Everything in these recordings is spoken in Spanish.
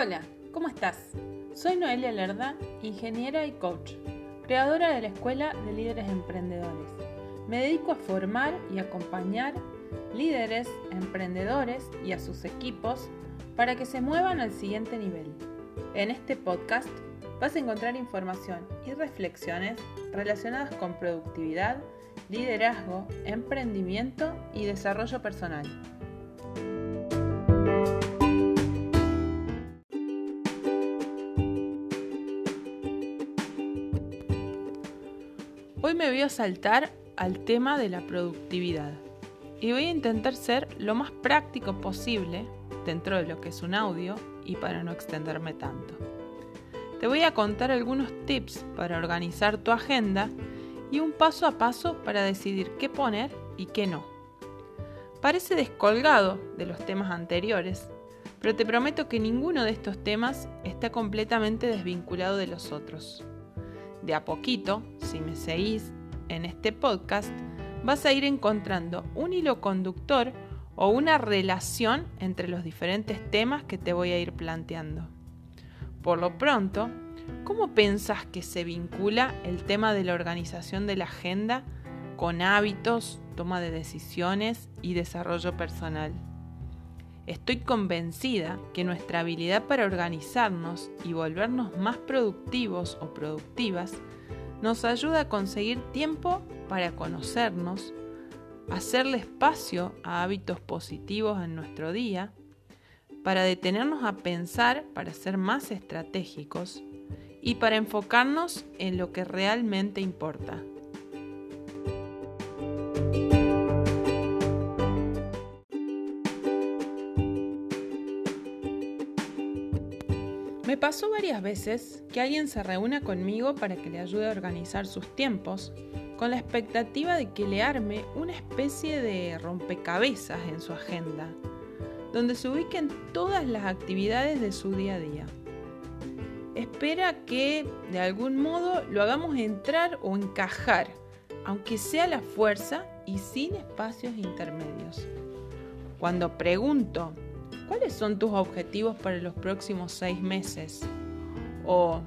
Hola, ¿cómo estás? Soy Noelia Lerda, ingeniera y coach, creadora de la Escuela de Líderes Emprendedores. Me dedico a formar y acompañar líderes, emprendedores y a sus equipos para que se muevan al siguiente nivel. En este podcast vas a encontrar información y reflexiones relacionadas con productividad, liderazgo, emprendimiento y desarrollo personal. Voy a saltar al tema de la productividad y voy a intentar ser lo más práctico posible dentro de lo que es un audio y para no extenderme tanto. Te voy a contar algunos tips para organizar tu agenda y un paso a paso para decidir qué poner y qué no. Parece descolgado de los temas anteriores, pero te prometo que ninguno de estos temas está completamente desvinculado de los otros. De a poquito, si me seguís en este podcast, vas a ir encontrando un hilo conductor o una relación entre los diferentes temas que te voy a ir planteando. Por lo pronto, ¿cómo pensás que se vincula el tema de la organización de la agenda con hábitos, toma de decisiones y desarrollo personal? Estoy convencida que nuestra habilidad para organizarnos y volvernos más productivos o productivas nos ayuda a conseguir tiempo para conocernos, hacerle espacio a hábitos positivos en nuestro día, para detenernos a pensar para ser más estratégicos y para enfocarnos en lo que realmente importa. Pasó varias veces que alguien se reúna conmigo para que le ayude a organizar sus tiempos, con la expectativa de que le arme una especie de rompecabezas en su agenda, donde se ubiquen todas las actividades de su día a día. Espera que de algún modo lo hagamos entrar o encajar, aunque sea la fuerza y sin espacios intermedios. Cuando pregunto ¿cuáles son tus objetivos para los próximos seis meses? ¿O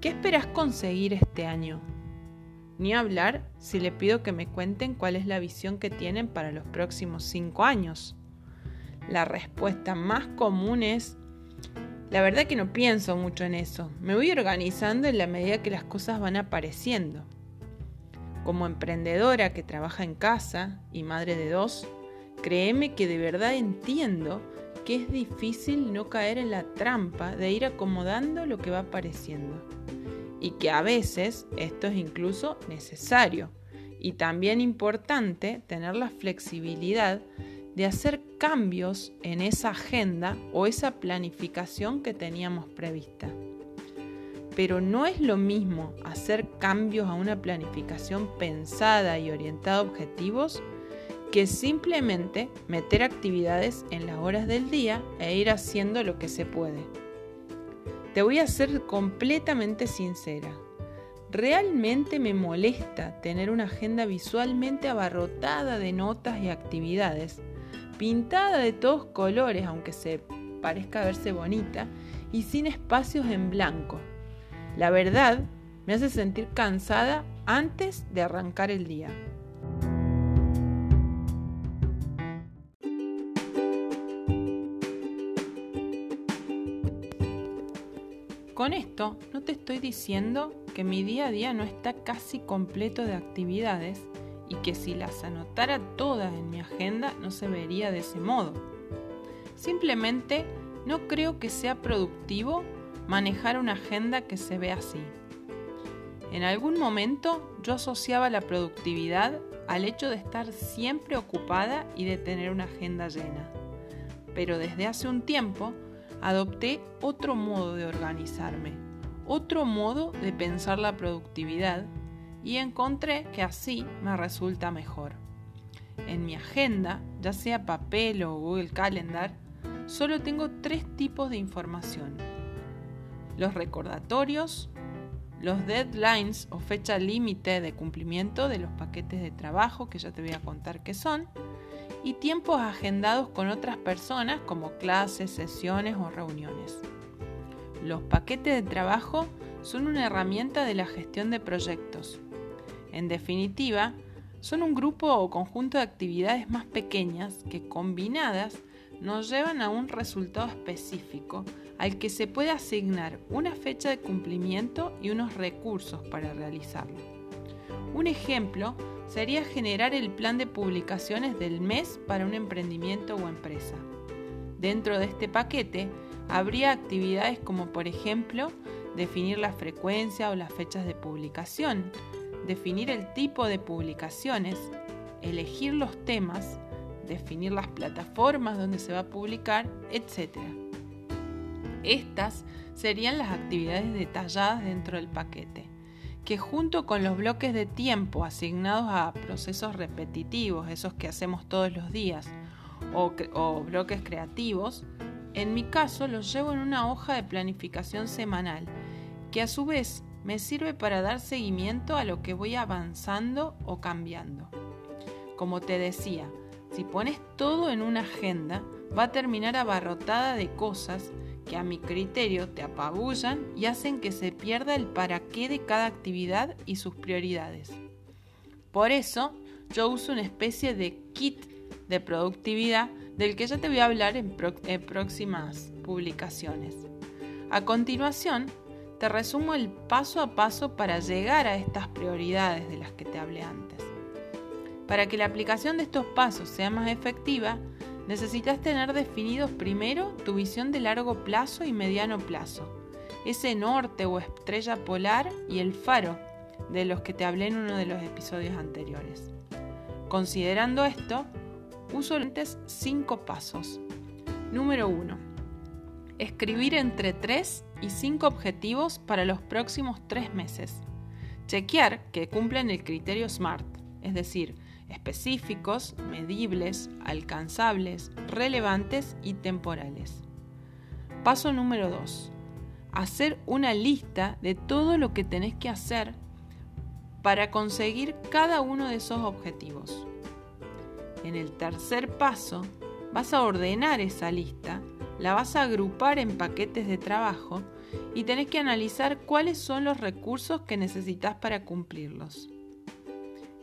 qué esperas conseguir este año? Ni hablar si le pido que me cuenten cuál es la visión que tienen para los próximos cinco años. La respuesta más común es, la verdad que no pienso mucho en eso, me voy organizando en la medida que las cosas van apareciendo. Como emprendedora que trabaja en casa y madre de dos, créeme que de verdad entiendo que es difícil no caer en la trampa de ir acomodando lo que va apareciendo. Y que a veces esto es incluso necesario. Y también importante tener la flexibilidad de hacer cambios en esa agenda o esa planificación que teníamos prevista. Pero no es lo mismo hacer cambios a una planificación pensada y orientada a objetivos que simplemente meter actividades en las horas del día e ir haciendo lo que se puede. Te voy a ser completamente sincera. Realmente me molesta tener una agenda visualmente abarrotada de notas y actividades, pintada de todos colores, aunque se parezca verse bonita, y sin espacios en blanco. La verdad, me hace sentir cansada antes de arrancar el día. Con esto no te estoy diciendo que mi día a día no está casi completo de actividades y que si las anotara todas en mi agenda no se vería de ese modo. Simplemente no creo que sea productivo manejar una agenda que se ve así. En algún momento yo asociaba la productividad al hecho de estar siempre ocupada y de tener una agenda llena. Pero desde hace un tiempo adopté otro modo de organizarme, otro modo de pensar la productividad y encontré que así me resulta mejor. En mi agenda, ya sea papel o Google Calendar, solo tengo tres tipos de información. Los recordatorios, los deadlines o fecha límite de cumplimiento de los paquetes de trabajo que ya te voy a contar qué son, y tiempos agendados con otras personas como clases, sesiones o reuniones. los paquetes de trabajo son una herramienta de la gestión de proyectos. En definitiva, son un grupo o conjunto de actividades más pequeñas que combinadas nos llevan a un resultado específico al que se puede asignar una fecha de cumplimiento y unos recursos para realizarlo. Un ejemplo sería generar el plan de publicaciones del mes para un emprendimiento o empresa. Dentro de este paquete habría actividades como por ejemplo definir la frecuencia o las fechas de publicación, definir el tipo de publicaciones, elegir los temas, definir las plataformas donde se va a publicar, etc. Estas serían las actividades detalladas dentro del paquete, que junto con los bloques de tiempo asignados a procesos repetitivos, esos que hacemos todos los días, o, bloques creativos, en mi caso los llevo en una hoja de planificación semanal, que a su vez me sirve para dar seguimiento a lo que voy avanzando o cambiando. Como te decía, si pones todo en una agenda, va a terminar abarrotada de cosas que a mi criterio te apabullan y hacen que se pierda el para qué de cada actividad y sus prioridades. Por eso, yo uso una especie de kit de productividad del que ya te voy a hablar en, próximas publicaciones. A continuación, te resumo el paso a paso para llegar a estas prioridades de las que te hablé antes. Para que la aplicación de estos pasos sea más efectiva, necesitas tener definidos primero tu visión de largo plazo y mediano plazo, ese norte o estrella polar y el faro de los que te hablé en uno de los episodios anteriores. Considerando esto, uso lentes cinco pasos. Número 1. Escribir entre 3 y 5 objetivos para los próximos 3 meses. Chequear que cumplen el criterio SMART, es decir, específicos, medibles, alcanzables, relevantes y temporales. Paso número 2. Hacer una lista de todo lo que tenés que hacer para conseguir cada uno de esos objetivos. En el tercer paso, vas a ordenar esa lista, la vas a agrupar en paquetes de trabajo y tenés que analizar cuáles son los recursos que necesitas para cumplirlos.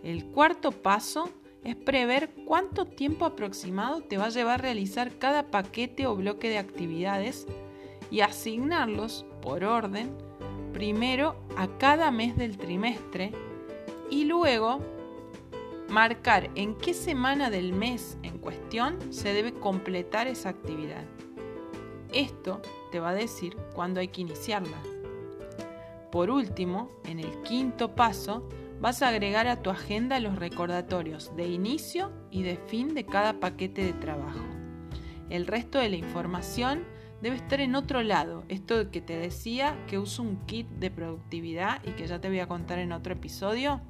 El cuarto paso es prever cuánto tiempo aproximado te va a llevar a realizar cada paquete o bloque de actividades y asignarlos por orden, primero a cada mes del trimestre y luego marcar en qué semana del mes en cuestión se debe completar esa actividad. Esto te va a decir cuándo hay que iniciarla. Por último, en el quinto paso, vas a agregar a tu agenda los recordatorios de inicio y de fin de cada paquete de trabajo. El resto de la información debe estar en otro lado. Esto que te decía que uso un kit de productividad y que ya te voy a contar en otro episodio,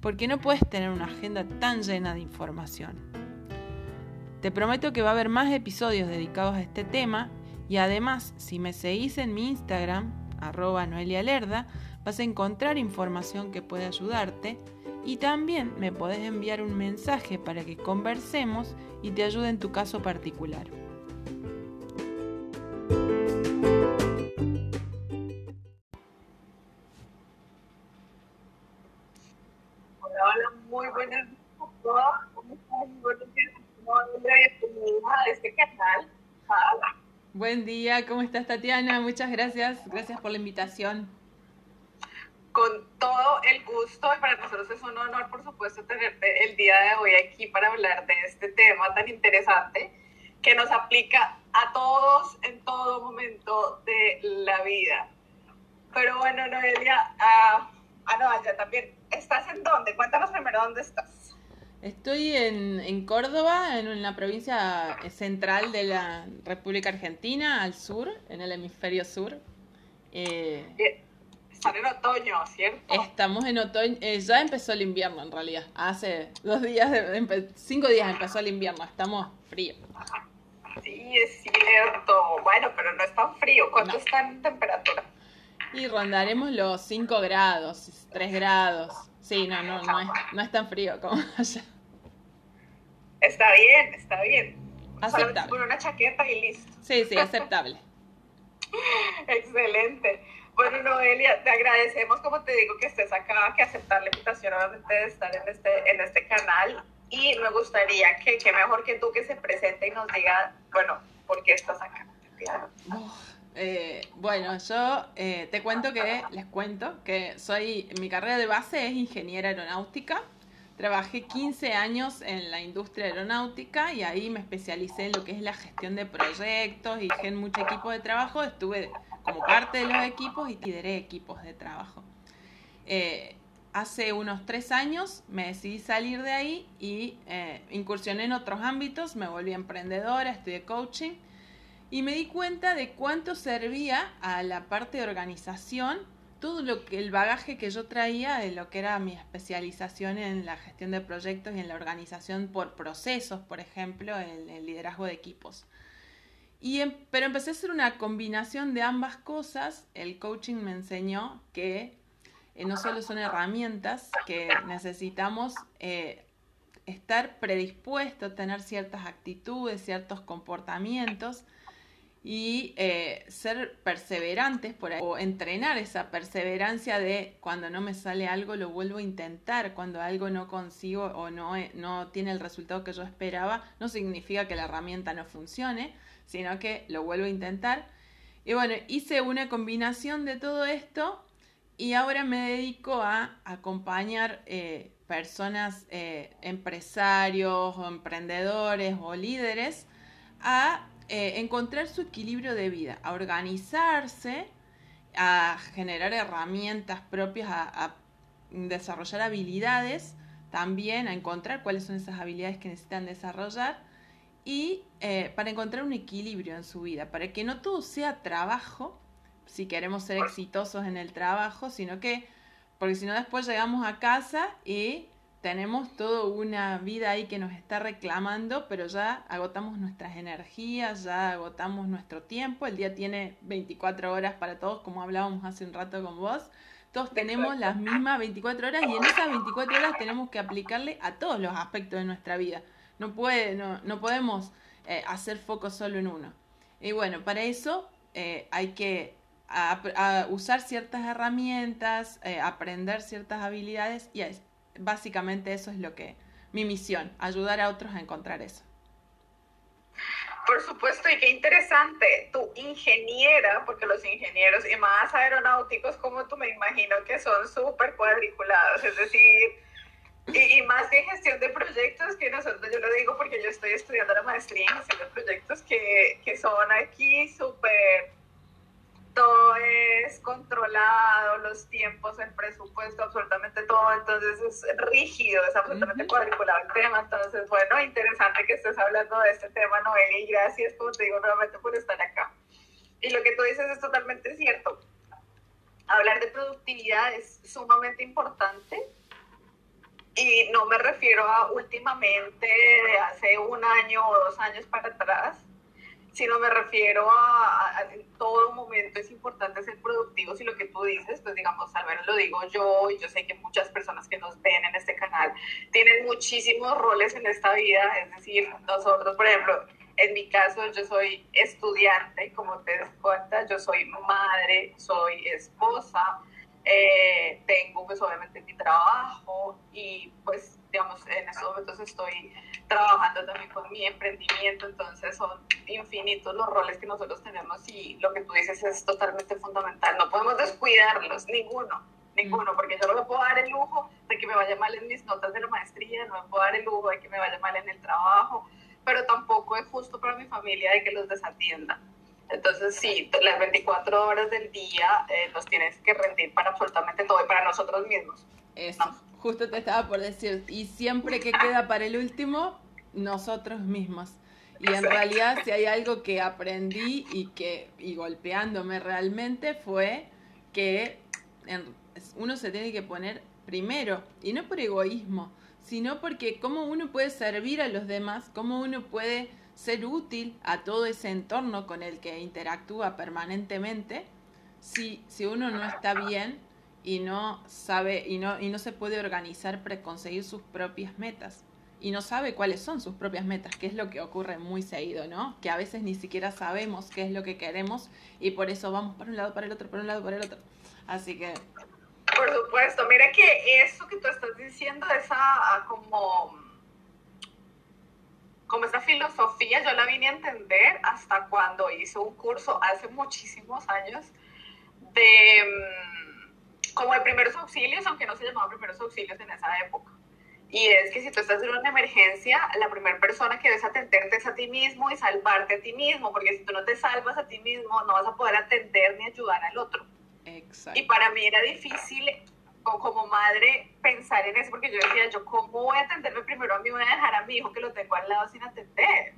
porque no puedes tener una agenda tan llena de información. Te prometo que va a haber más episodios dedicados a este tema y además si me seguís en mi Instagram, arroba Noelia Lerda, vas a encontrar información que puede ayudarte y también me podés enviar un mensaje para que conversemos y te ayude en tu caso particular. Hola, hola, muy buenas noches ¿Cómo estás? Buenos días. Bienvenida a este canal. Buen día, ¿cómo estás Tatiana? Muchas gracias, gracias por la invitación con todo el gusto y para nosotros es un honor, por supuesto, tenerte el día de hoy aquí para hablar de este tema tan interesante que nos aplica a todos en todo momento de la vida. Pero bueno, Noelia, ah, ah no, ya también, ¿estás en dónde? Cuéntanos primero dónde estás. Estoy en, en Córdoba, en la provincia central de la República Argentina, al sur, en el hemisferio sur. Eh, están en otoño, ¿cierto? Estamos en otoño, eh, ya empezó el invierno en realidad. Hace dos días, cinco días empezó el invierno, estamos fríos. Sí, es cierto. Bueno, pero no es tan frío. ¿Cuánto está en temperatura? Y rondaremos los 5 grados, 3 grados. Sí, no, no, no es, no es tan frío como allá. Está bien, está bien. Aceptable. Con una chaqueta y listo. Sí, sí, aceptable. Excelente. Bueno, Noelia, te agradecemos, como te digo, que estés acá, que aceptar la invitación obviamente de estar en este, en este canal. Y me gustaría que, que mejor que tú que se presente y nos diga, bueno, ¿por qué estás acá? Eh, bueno, yo eh, te cuento que, les cuento que soy, mi carrera de base es ingeniera aeronáutica. Trabajé 15 años en la industria aeronáutica y ahí me especialicé en lo que es la gestión de proyectos y en mucho equipo de trabajo. Estuve como parte de los equipos y lideré equipos de trabajo. Eh, hace unos tres años me decidí salir de ahí y incursioné en otros ámbitos, me volví emprendedora, estudié coaching y me di cuenta de cuánto servía a la parte de organización todo lo que el bagaje que yo traía de lo que era mi especialización en la gestión de proyectos y en la organización por procesos, por ejemplo, en el liderazgo de equipos. Y em, pero empecé a hacer una combinación de ambas cosas. El coaching me enseñó que eh, no solo son herramientas, que necesitamos eh, estar predispuestos tener ciertas actitudes, ciertos comportamientos, y eh, ser perseverantes por ahí, o entrenar esa perseverancia de cuando no me sale algo lo vuelvo a intentar, cuando algo no consigo o no, eh, no tiene el resultado que yo esperaba, no significa que la herramienta no funcione, sino que lo vuelvo a intentar. Y bueno, hice una combinación de todo esto y ahora me dedico a acompañar eh, personas, empresarios o emprendedores o líderes a eh, encontrar su equilibrio de vida, a organizarse, a generar herramientas propias, a, desarrollar habilidades, también a encontrar cuáles son esas habilidades que necesitan desarrollar y eh, para encontrar un equilibrio en su vida, para que no todo sea trabajo, si queremos ser exitosos en el trabajo, sino que, porque si no después llegamos a casa y tenemos toda una vida ahí que nos está reclamando, pero ya agotamos nuestras energías, ya agotamos nuestro tiempo, el día tiene 24 horas para todos, como hablábamos hace un rato con vos, todos tenemos las mismas 24 horas y en esas 24 horas tenemos que aplicarle a todos los aspectos de nuestra vida. No, puede, no, no podemos eh, hacer foco solo en uno. Y bueno, para eso eh, hay que usar ciertas herramientas, eh, aprender ciertas habilidades y básicamente eso es lo que mi misión, ayudar a otros a encontrar eso. Por supuesto, y qué interesante, tu ingeniera, porque los ingenieros y más aeronáuticos como tú me imagino que son súper cuadriculados, es decir, y, más que gestión de proyectos, que nosotros, yo lo digo porque yo estoy estudiando la maestría en gestión de proyectos que, que son aquí súper todo es controlado, los tiempos, el presupuesto, absolutamente todo, entonces es rígido, es absolutamente cuadriculado el tema, entonces bueno, interesante que estés hablando de este tema, Noelia, y gracias, como te digo nuevamente, por estar acá. Y lo que tú dices es totalmente cierto. Hablar de productividad es sumamente importante y no me refiero a últimamente, de hace un año o dos años para atrás, sino me refiero a, en todo momento es importante ser productivos y lo que tú dices, pues digamos, al menos lo digo yo y yo sé que muchas personas que nos ven en este canal tienen muchísimos roles en esta vida, es decir, nosotros, por ejemplo, en mi caso yo soy estudiante, como te das cuenta, yo soy madre, soy esposa, eh, tengo pues obviamente mi trabajo y pues digamos en estos momentos estoy trabajando también con mi emprendimiento, entonces son infinitos los roles que nosotros tenemos y lo que tú dices es totalmente fundamental. No podemos descuidarlos, ninguno, ninguno, porque yo no me puedo dar el lujo de que me vaya mal en mis notas de la maestría, no me puedo dar el lujo de que me vaya mal en el trabajo, pero tampoco es justo para mi familia de que los desatienda. Entonces, sí, las 24 horas del día eh, los tienes que rendir para absolutamente todo y para nosotros mismos. Eso, justo te estaba por decir, y siempre que queda para el último, nosotros mismos. Y en realidad si hay algo que aprendí y que y golpeándome realmente fue que uno se tiene que poner primero y no por egoísmo, sino porque cómo uno puede servir a los demás, cómo uno puede ser útil a todo ese entorno con el que interactúa permanentemente si, si uno no está bien y no sabe y no, y no se puede organizar para conseguir sus propias metas. y no sabe cuáles son sus propias metas, que es lo que ocurre muy seguido, ¿no? Que a veces ni siquiera sabemos qué es lo que queremos y por eso vamos para un lado, para el otro, para un lado, para el otro. Así que... Por supuesto, mira que eso que tú estás diciendo, esa ah, como, como esa filosofía, yo la vine a entender hasta cuando hice un curso hace muchísimos años de mm, como de primeros auxilios, aunque no se llamaba primeros auxilios en esa época y es que si tú estás en una emergencia, la primera persona que debes atenderte es a ti mismo y salvarte a ti mismo, porque si tú no te salvas a ti mismo, no vas a poder atender ni ayudar al otro. Exacto. Y para mí era difícil como madre pensar en eso, porque yo decía, yo cómo voy a atenderme primero a mí, voy a dejar a mi hijo que lo tengo al lado sin atender.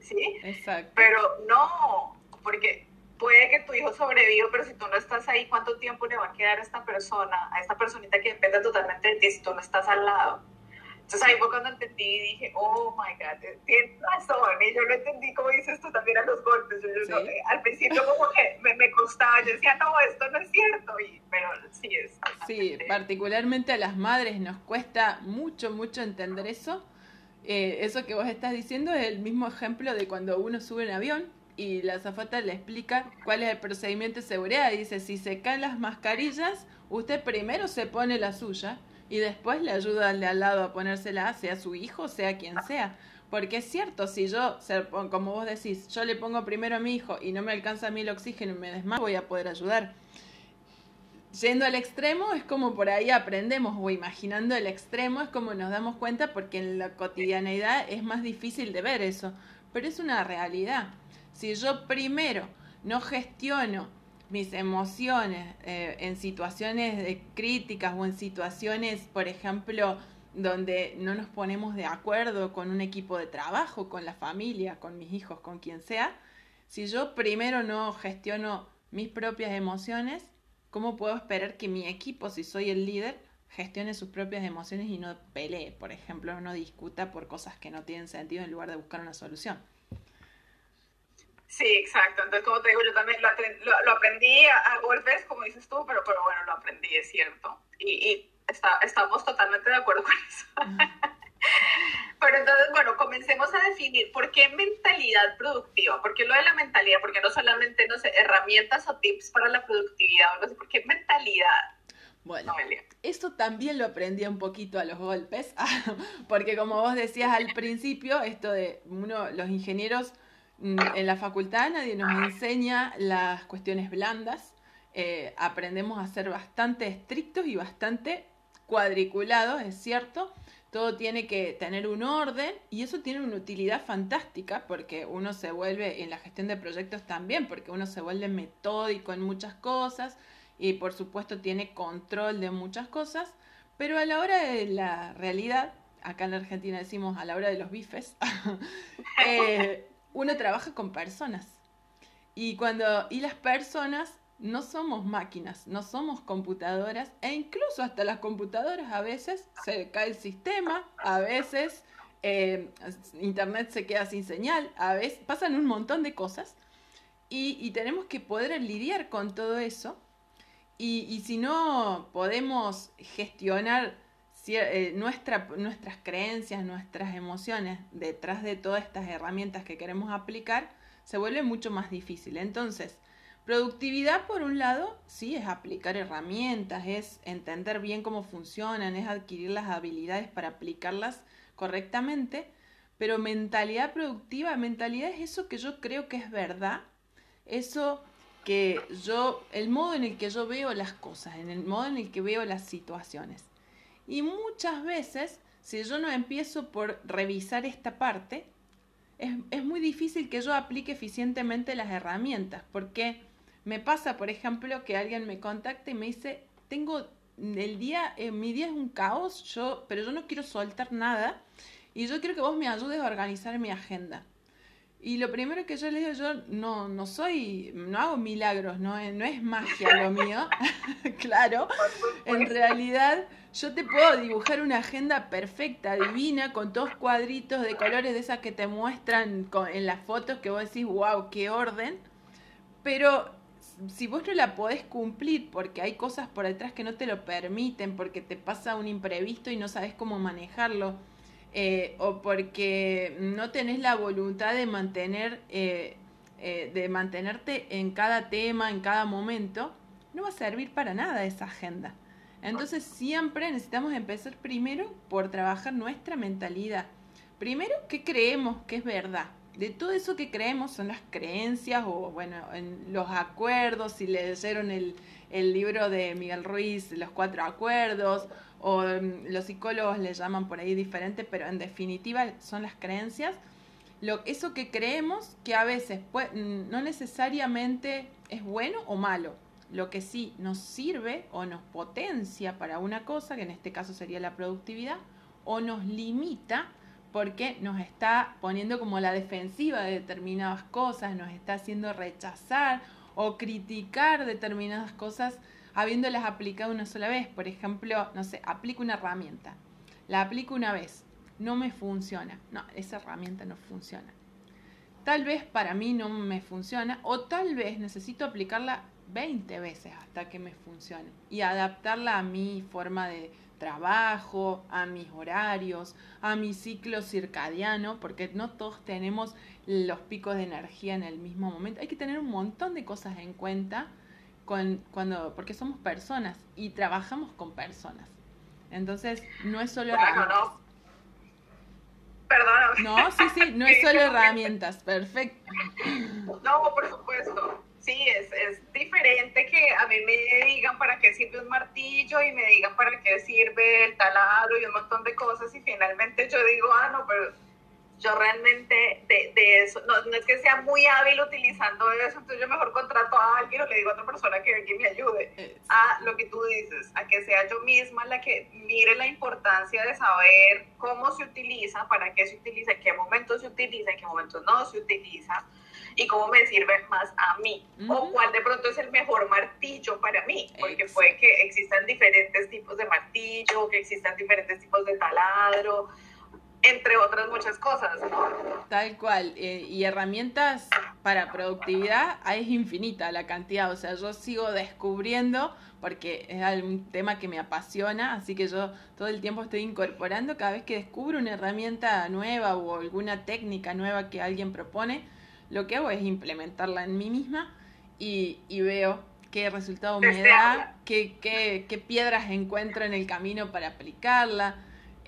¿Sí? Exacto. Pero no, porque puede que tu hijo sobreviva, pero si tú no estás ahí, ¿cuánto tiempo le va a quedar a esta persona, a esta personita que depende totalmente de ti si tú no estás al lado? Entonces ahí fue cuando entendí y dije, oh my God, tienes razón. Y yo lo entendí, como dices tú, también a los golpes. Yo, eh, al principio como que me, me, costaba, yo decía, no, esto no es cierto. Y, pero sí es. Sí, particularmente a las madres nos cuesta mucho, mucho entender eso. Eh, eso que vos estás diciendo es el mismo ejemplo de cuando uno sube en avión y la azafata le explica cuál es el procedimiento de seguridad. Dice, si se caen las mascarillas, usted primero se pone la suya y después le ayuda al de al lado a ponérsela, sea su hijo, sea quien sea. Porque es cierto, si yo, como vos decís, yo le pongo primero a mi hijo y no me alcanza a mí el oxígeno y me desmayo, voy a poder ayudar. Yendo al extremo es como por ahí aprendemos, o imaginando el extremo es como nos damos cuenta porque en la cotidianeidad es más difícil de ver eso. Pero es una realidad. Si yo primero no gestiono mis emociones eh, en situaciones de críticas o en situaciones, por ejemplo, donde no nos ponemos de acuerdo con un equipo de trabajo, con la familia, con mis hijos, con quien sea, si yo primero no gestiono mis propias emociones, ¿cómo puedo esperar que mi equipo, si soy el líder, gestione sus propias emociones y no pelee, por ejemplo, no discuta por cosas que no tienen sentido en lugar de buscar una solución? Sí, exacto. Entonces, como te digo, yo también lo, aprendí a, golpes, como dices tú, pero, pero bueno, lo aprendí, es cierto. Y, y está, estamos totalmente de acuerdo con eso. pero entonces, bueno, comencemos a definir por qué mentalidad productiva, por qué lo de la mentalidad, porque no solamente, no sé, herramientas o tips para la productividad, no sé, por qué mentalidad. Bueno, esto también lo aprendí un poquito a los golpes, porque como vos decías al principio, esto de uno, los ingenieros en la facultad nadie nos enseña las cuestiones blandas. Eh, aprendemos a ser bastante estrictos y bastante cuadriculados, es cierto. Todo tiene que tener un orden y eso tiene una utilidad fantástica porque uno se vuelve, en la gestión de proyectos también, porque uno se vuelve metódico en muchas cosas y por supuesto tiene control de muchas cosas, pero a la hora de la realidad, acá en Argentina decimos a la hora de los bifes, eh, uno trabaja con personas. Y cuando y las personas no somos máquinas, no somos computadoras e incluso hasta las computadoras a veces se cae el sistema, a veces eh, internet se queda sin señal, a veces pasan un montón de cosas y, tenemos que poder lidiar con todo eso y, y si no podemos gestionar eh, nuestra, nuestras creencias, nuestras emociones detrás de todas estas herramientas que queremos aplicar, se vuelve mucho más difícil. Entonces, productividad por un lado, sí, es aplicar herramientas, es entender bien cómo funcionan, es adquirir las habilidades para aplicarlas correctamente, pero mentalidad productiva, mentalidad es eso que yo creo que es verdad, eso que yo, el modo en el que yo veo las cosas, en el modo en el que veo las situaciones. Y muchas veces, si yo no empiezo por revisar esta parte, es, muy difícil que yo aplique eficientemente las herramientas, porque me pasa, por ejemplo, que alguien me contacta y me dice, tengo el día, eh, mi día es un caos, yo, pero yo no quiero soltar nada y yo quiero que vos me ayudes a organizar mi agenda. Y lo primero que yo le digo, yo no, no soy, no hago milagros, no, no es magia lo mío, claro. En realidad yo te puedo dibujar una agenda perfecta, divina, con todos cuadritos de colores de esas que te muestran en las fotos que vos decís, wow, qué orden. Pero si vos no la podés cumplir porque hay cosas por detrás que no te lo permiten, porque te pasa un imprevisto y no sabes cómo manejarlo, eh, o porque no tenés la voluntad de mantener, eh, eh, de mantenerte en cada tema, en cada momento, no va a servir para nada esa agenda. Entonces siempre necesitamos empezar primero por trabajar nuestra mentalidad. Primero, ¿qué creemos que es verdad? De todo eso que creemos son las creencias o, bueno, en los acuerdos, si leyeron el, el libro de Miguel Ruiz, Los Cuatro Acuerdos, o mm, los psicólogos le llaman por ahí diferente, pero en definitiva son las creencias. Lo, eso que creemos que a veces mm, no necesariamente es bueno o malo. Lo que sí nos sirve o nos potencia para una cosa, que en este caso sería la productividad, o nos limita porque nos está poniendo como la defensiva de determinadas cosas, nos está haciendo rechazar o criticar determinadas cosas habiéndolas aplicado una sola vez. Por ejemplo, no sé, aplico una herramienta, la aplico una vez, no me funciona. No, esa herramienta no funciona. Tal vez para mí no me funciona o tal vez necesito aplicarla 20 veces hasta que me funcione y adaptarla a mi forma de trabajo, a mis horarios, a mi ciclo circadiano, porque no todos tenemos los picos de energía en el mismo momento. Hay que tener un montón de cosas en cuenta cuando, porque somos personas y trabajamos con personas. Entonces, no es solo herramientas. No. Perdón. No, sí, sí, no es solo herramientas, perfecto. No, por supuesto. Sí, es, es diferente que a mí me digan para qué sirve un martillo y me digan para qué sirve el taladro y un montón de cosas y finalmente yo digo, ah, no, pero yo realmente de, de eso, no, no, es que sea muy hábil utilizando eso, entonces yo mejor contrato a alguien o le digo a otra persona que, que me ayude a lo que tú dices, a que sea yo misma la que mire la importancia de saber cómo se utiliza, para qué se utiliza, en qué momentos se utiliza, en qué momentos no se utiliza y cómo me sirve más a mí o cuál de pronto es el mejor martillo para mí, porque puede que existan diferentes tipos de martillo, que existan diferentes tipos de taladro entre otras muchas cosas, Tal cual, eh, y herramientas para productividad es infinita la cantidad, o sea, yo sigo descubriendo, porque es un tema que me apasiona, así que yo todo el tiempo estoy incorporando, cada vez que descubro una herramienta nueva o alguna técnica nueva que alguien propone, lo que hago es implementarla en mí misma y, y veo qué resultado me da, qué, qué, qué piedras encuentro en el camino para aplicarla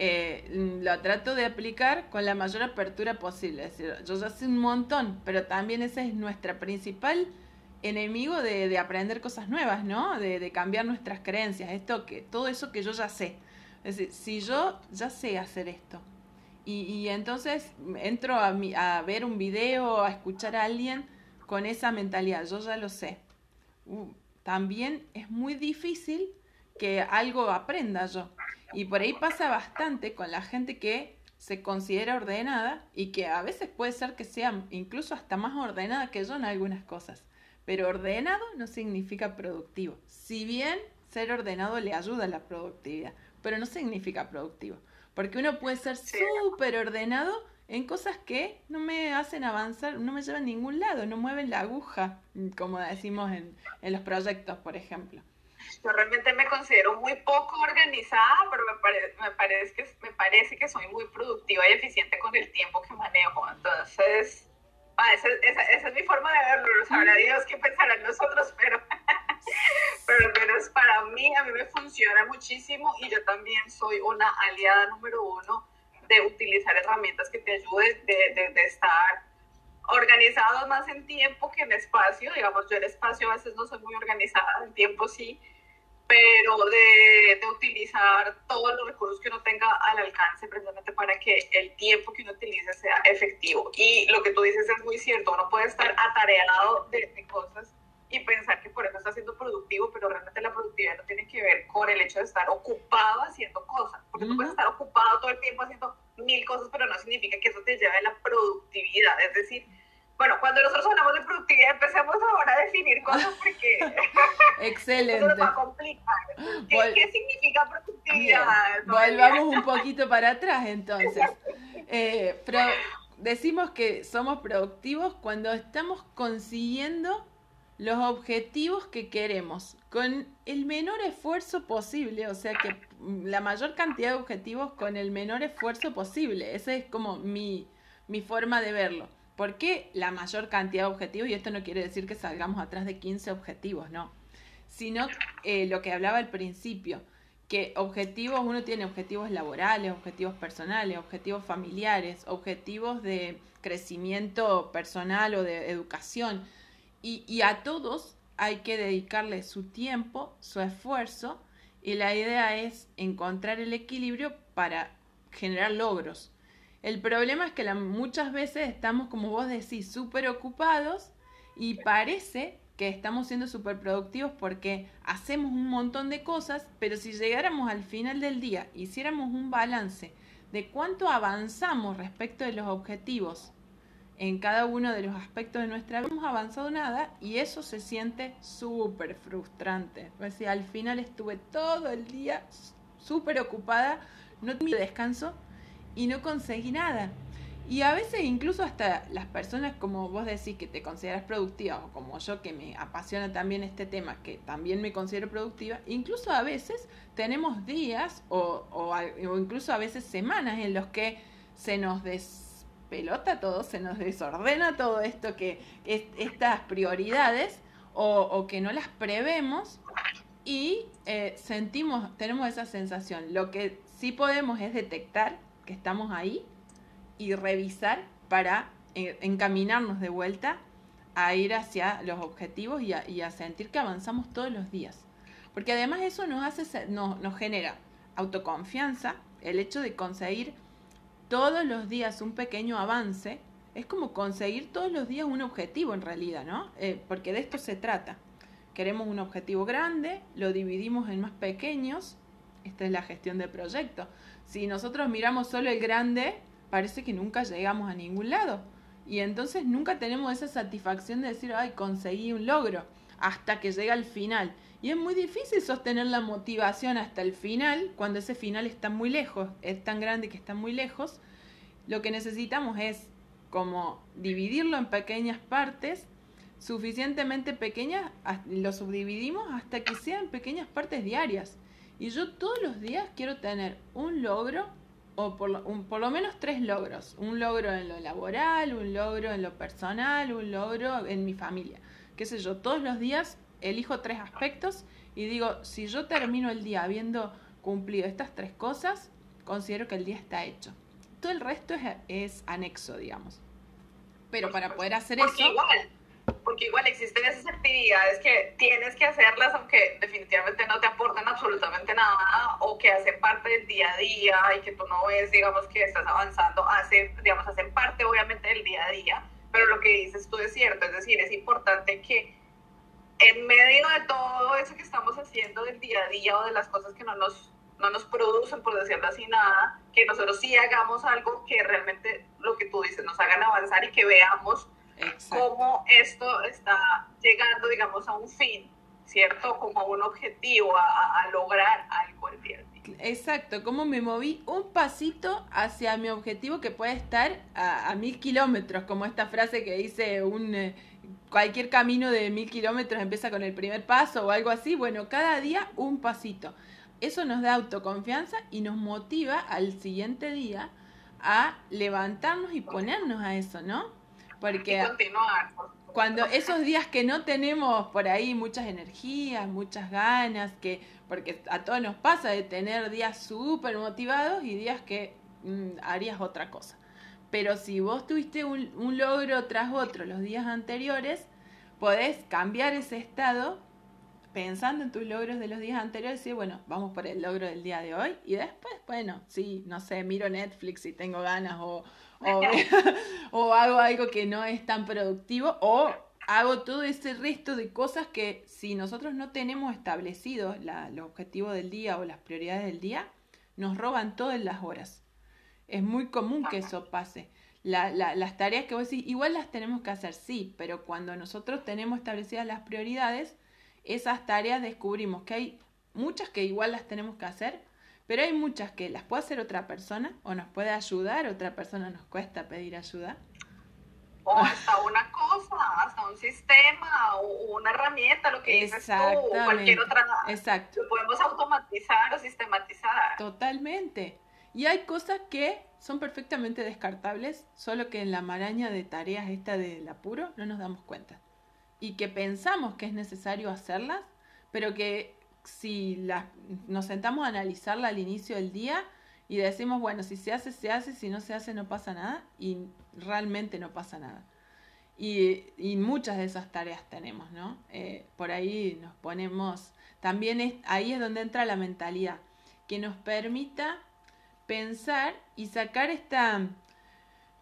eh, lo trato de aplicar con la mayor apertura posible. Es decir, yo ya sé un montón, pero también ese es nuestra principal enemigo de, aprender cosas nuevas, ¿no? De, cambiar nuestras creencias, esto que, todo eso que yo ya sé. Es decir, si yo ya sé hacer esto, y, entonces entro a, a, ver un video, a escuchar a alguien con esa mentalidad, yo ya lo sé. Uh, también es muy difícil que algo aprenda yo. Y por ahí pasa bastante con la gente que se considera ordenada y que a veces puede ser que sea incluso hasta más ordenada que yo en algunas cosas. Pero ordenado no significa productivo. Si bien ser ordenado le ayuda a la productividad, pero no significa productivo. Porque uno puede ser súper ordenado en cosas que no me hacen avanzar, no me llevan a ningún lado, no mueven la aguja, como decimos en, en los proyectos, por ejemplo. Yo realmente me considero muy poco organizada, pero me, me, parece que, me parece que soy muy productiva y eficiente con el tiempo que manejo. Entonces, ah, esa, esa, es mi forma de verlo. Sabrá Dios qué pensarán nosotros, pero, pero al menos para mí, a mí me funciona muchísimo y yo también soy una aliada número uno de utilizar herramientas que te ayuden, de, de, de estar organizados más en tiempo que en espacio. Digamos, yo en espacio a veces no soy muy organizada, en tiempo sí pero de, de, utilizar todos los recursos que uno tenga al alcance precisamente para que el tiempo que uno utilice sea efectivo. Y lo que tú dices es muy cierto, uno puede estar atareado de, de cosas y pensar que por eso está siendo productivo, pero realmente la productividad no tiene que ver con el hecho de estar ocupado haciendo cosas, porque tú puedes estar ocupado todo el tiempo haciendo mil cosas, pero no significa que eso te lleve a la productividad, es decir, bueno, cuando nosotros hablamos de productividad, empecemos ahora a definir cosas porque Excelente. eso nos va a complicar. ¿Qué, significa productividad? Volvamos un poquito para atrás entonces. Eh, decimos que somos productivos cuando estamos consiguiendo los objetivos que queremos con el menor esfuerzo posible, o sea que la mayor cantidad de objetivos con el menor esfuerzo posible. Esa es como mi, mi forma de verlo. ¿Por qué la mayor cantidad de objetivos? Y esto no quiere decir que salgamos atrás de 15 objetivos, no. Sino eh, lo que hablaba al principio, que objetivos, uno tiene objetivos laborales, objetivos personales, objetivos familiares, objetivos de crecimiento personal o de educación y, a todos hay que dedicarle su tiempo, su esfuerzo, y la idea es encontrar el equilibrio para generar logros. El problema es que muchas veces estamos, como vos decís, súper ocupados y parece que estamos siendo súper productivos porque hacemos un montón de cosas, pero si llegáramos al final del día, hiciéramos un balance de cuánto avanzamos respecto de los objetivos en cada uno de los aspectos de nuestra vida no hemos avanzado nada y eso se siente súper frustrante. O sea, al final estuve todo el día súper ocupada, no tuve descanso y no conseguí nada. Y a veces incluso hasta las personas como vos decís que te consideras productiva o como yo que me apasiona también este tema, que también me considero productiva, incluso a veces tenemos días o, o incluso a veces semanas en los que se nos des pelota todo, se nos desordena todo esto que es, estas prioridades o, que no las prevemos y eh, sentimos, tenemos esa sensación. Lo que sí podemos es detectar que estamos ahí y revisar para eh, encaminarnos de vuelta a ir hacia los objetivos y a, sentir que avanzamos todos los días. Porque además eso nos hace, nos, nos genera autoconfianza, el hecho de conseguir todos los días un pequeño avance, es como conseguir todos los días un objetivo en realidad, ¿no? Eh, porque de esto se trata. Queremos un objetivo grande, lo dividimos en más pequeños, esta es la gestión de proyecto. Si nosotros miramos solo el grande, parece que nunca llegamos a ningún lado. Y entonces nunca tenemos esa satisfacción de decir, ay, conseguí un logro, hasta que llega el final. Y es muy difícil sostener la motivación hasta el final, cuando ese final está muy lejos, es tan grande que está muy lejos. Lo que necesitamos es como dividirlo en pequeñas partes, suficientemente pequeñas, lo subdividimos hasta que sean pequeñas partes diarias. Y yo todos los días quiero tener un logro, o por lo, por lo menos tres logros. Un logro en lo laboral, un logro en lo personal, un logro en mi familia. Qué sé yo, todos los días elijo tres aspectos y digo, si yo termino el día habiendo cumplido estas tres cosas, considero que el día está hecho. Todo el resto es, anexo, digamos. Pero para poder hacer porque eso... Igual, igual existen esas actividades que tienes que hacerlas aunque definitivamente no te aportan absolutamente nada o que hacen parte del día a día y que tú no ves, digamos, que estás avanzando, hacen, digamos, hacen parte obviamente del día a día, pero lo que dices tú es cierto, es decir, es importante que en medio de todo eso que estamos haciendo del día a día o de las cosas que no nos, no nos producen, por decirlo así, nada, que nosotros sí hagamos algo que realmente lo que tú dices nos hagan avanzar y que veamos cómo esto está llegando, digamos, a un fin, ¿cierto? Como un objetivo, a, a lograr algo el día. Exacto, cómo me moví un pasito hacia mi objetivo que puede estar a, a mil kilómetros, como esta frase que dice un... Eh, cualquier camino de mil kilómetros empieza con el primer paso o algo así. Bueno, cada día un pasito. Eso nos da autoconfianza y nos motiva al siguiente día a levantarnos y ponernos a eso, ¿no? Porque continuar. cuando esos días que no tenemos por ahí muchas energías, muchas ganas, que porque a todos nos pasa de tener días súper motivados y días que mm, harías otra cosa. Pero si vos tuviste un, logro tras otro los días anteriores, podés cambiar ese estado pensando en tus logros de los días anteriores y decir, bueno, vamos por el logro del día de hoy. Y después, bueno, sí, no sé, miro Netflix si tengo ganas o, o, hago algo que no es tan productivo o hago todo ese resto de cosas que si nosotros no tenemos establecidos los objetivos del día o las prioridades del día, nos roban todas las horas. Es muy común que eso pase. las tareas que vos decís, igual las tenemos que hacer, sí, pero cuando nosotros tenemos establecidas las prioridades, esas tareas descubrimos que hay muchas que igual las tenemos que hacer, pero hay muchas que las puede hacer otra persona o nos puede ayudar, otra persona nos cuesta pedir ayuda. o hasta una cosa, hasta un sistema o una herramienta, lo que dices tú, o cualquier otra. Exacto. Lo podemos automatizar o sistematizar. Totalmente. Y hay cosas que son perfectamente descartables, solo que en la maraña de tareas esta del apuro no nos damos cuenta. Y que pensamos que es necesario hacerlas, pero que si las, nos sentamos a analizarla al inicio del día y decimos, bueno, si se hace, se hace, si no se hace, no pasa nada, y realmente no pasa nada. Y, y muchas de esas tareas tenemos, ¿no? Eh, por ahí nos ponemos, también ahí es donde entra la mentalidad, que nos permita pensar y sacar esta...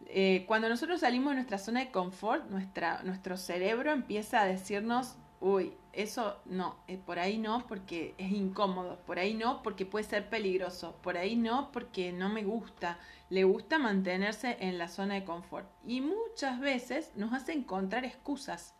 Eh, cuando nosotros salimos de nuestra zona de confort, nuestra, nuestro cerebro empieza a decirnos, uy, eso no, eh, por ahí no porque es incómodo, por ahí no porque puede ser peligroso, por ahí no porque no me gusta, le gusta mantenerse en la zona de confort. Y muchas veces nos hace encontrar excusas.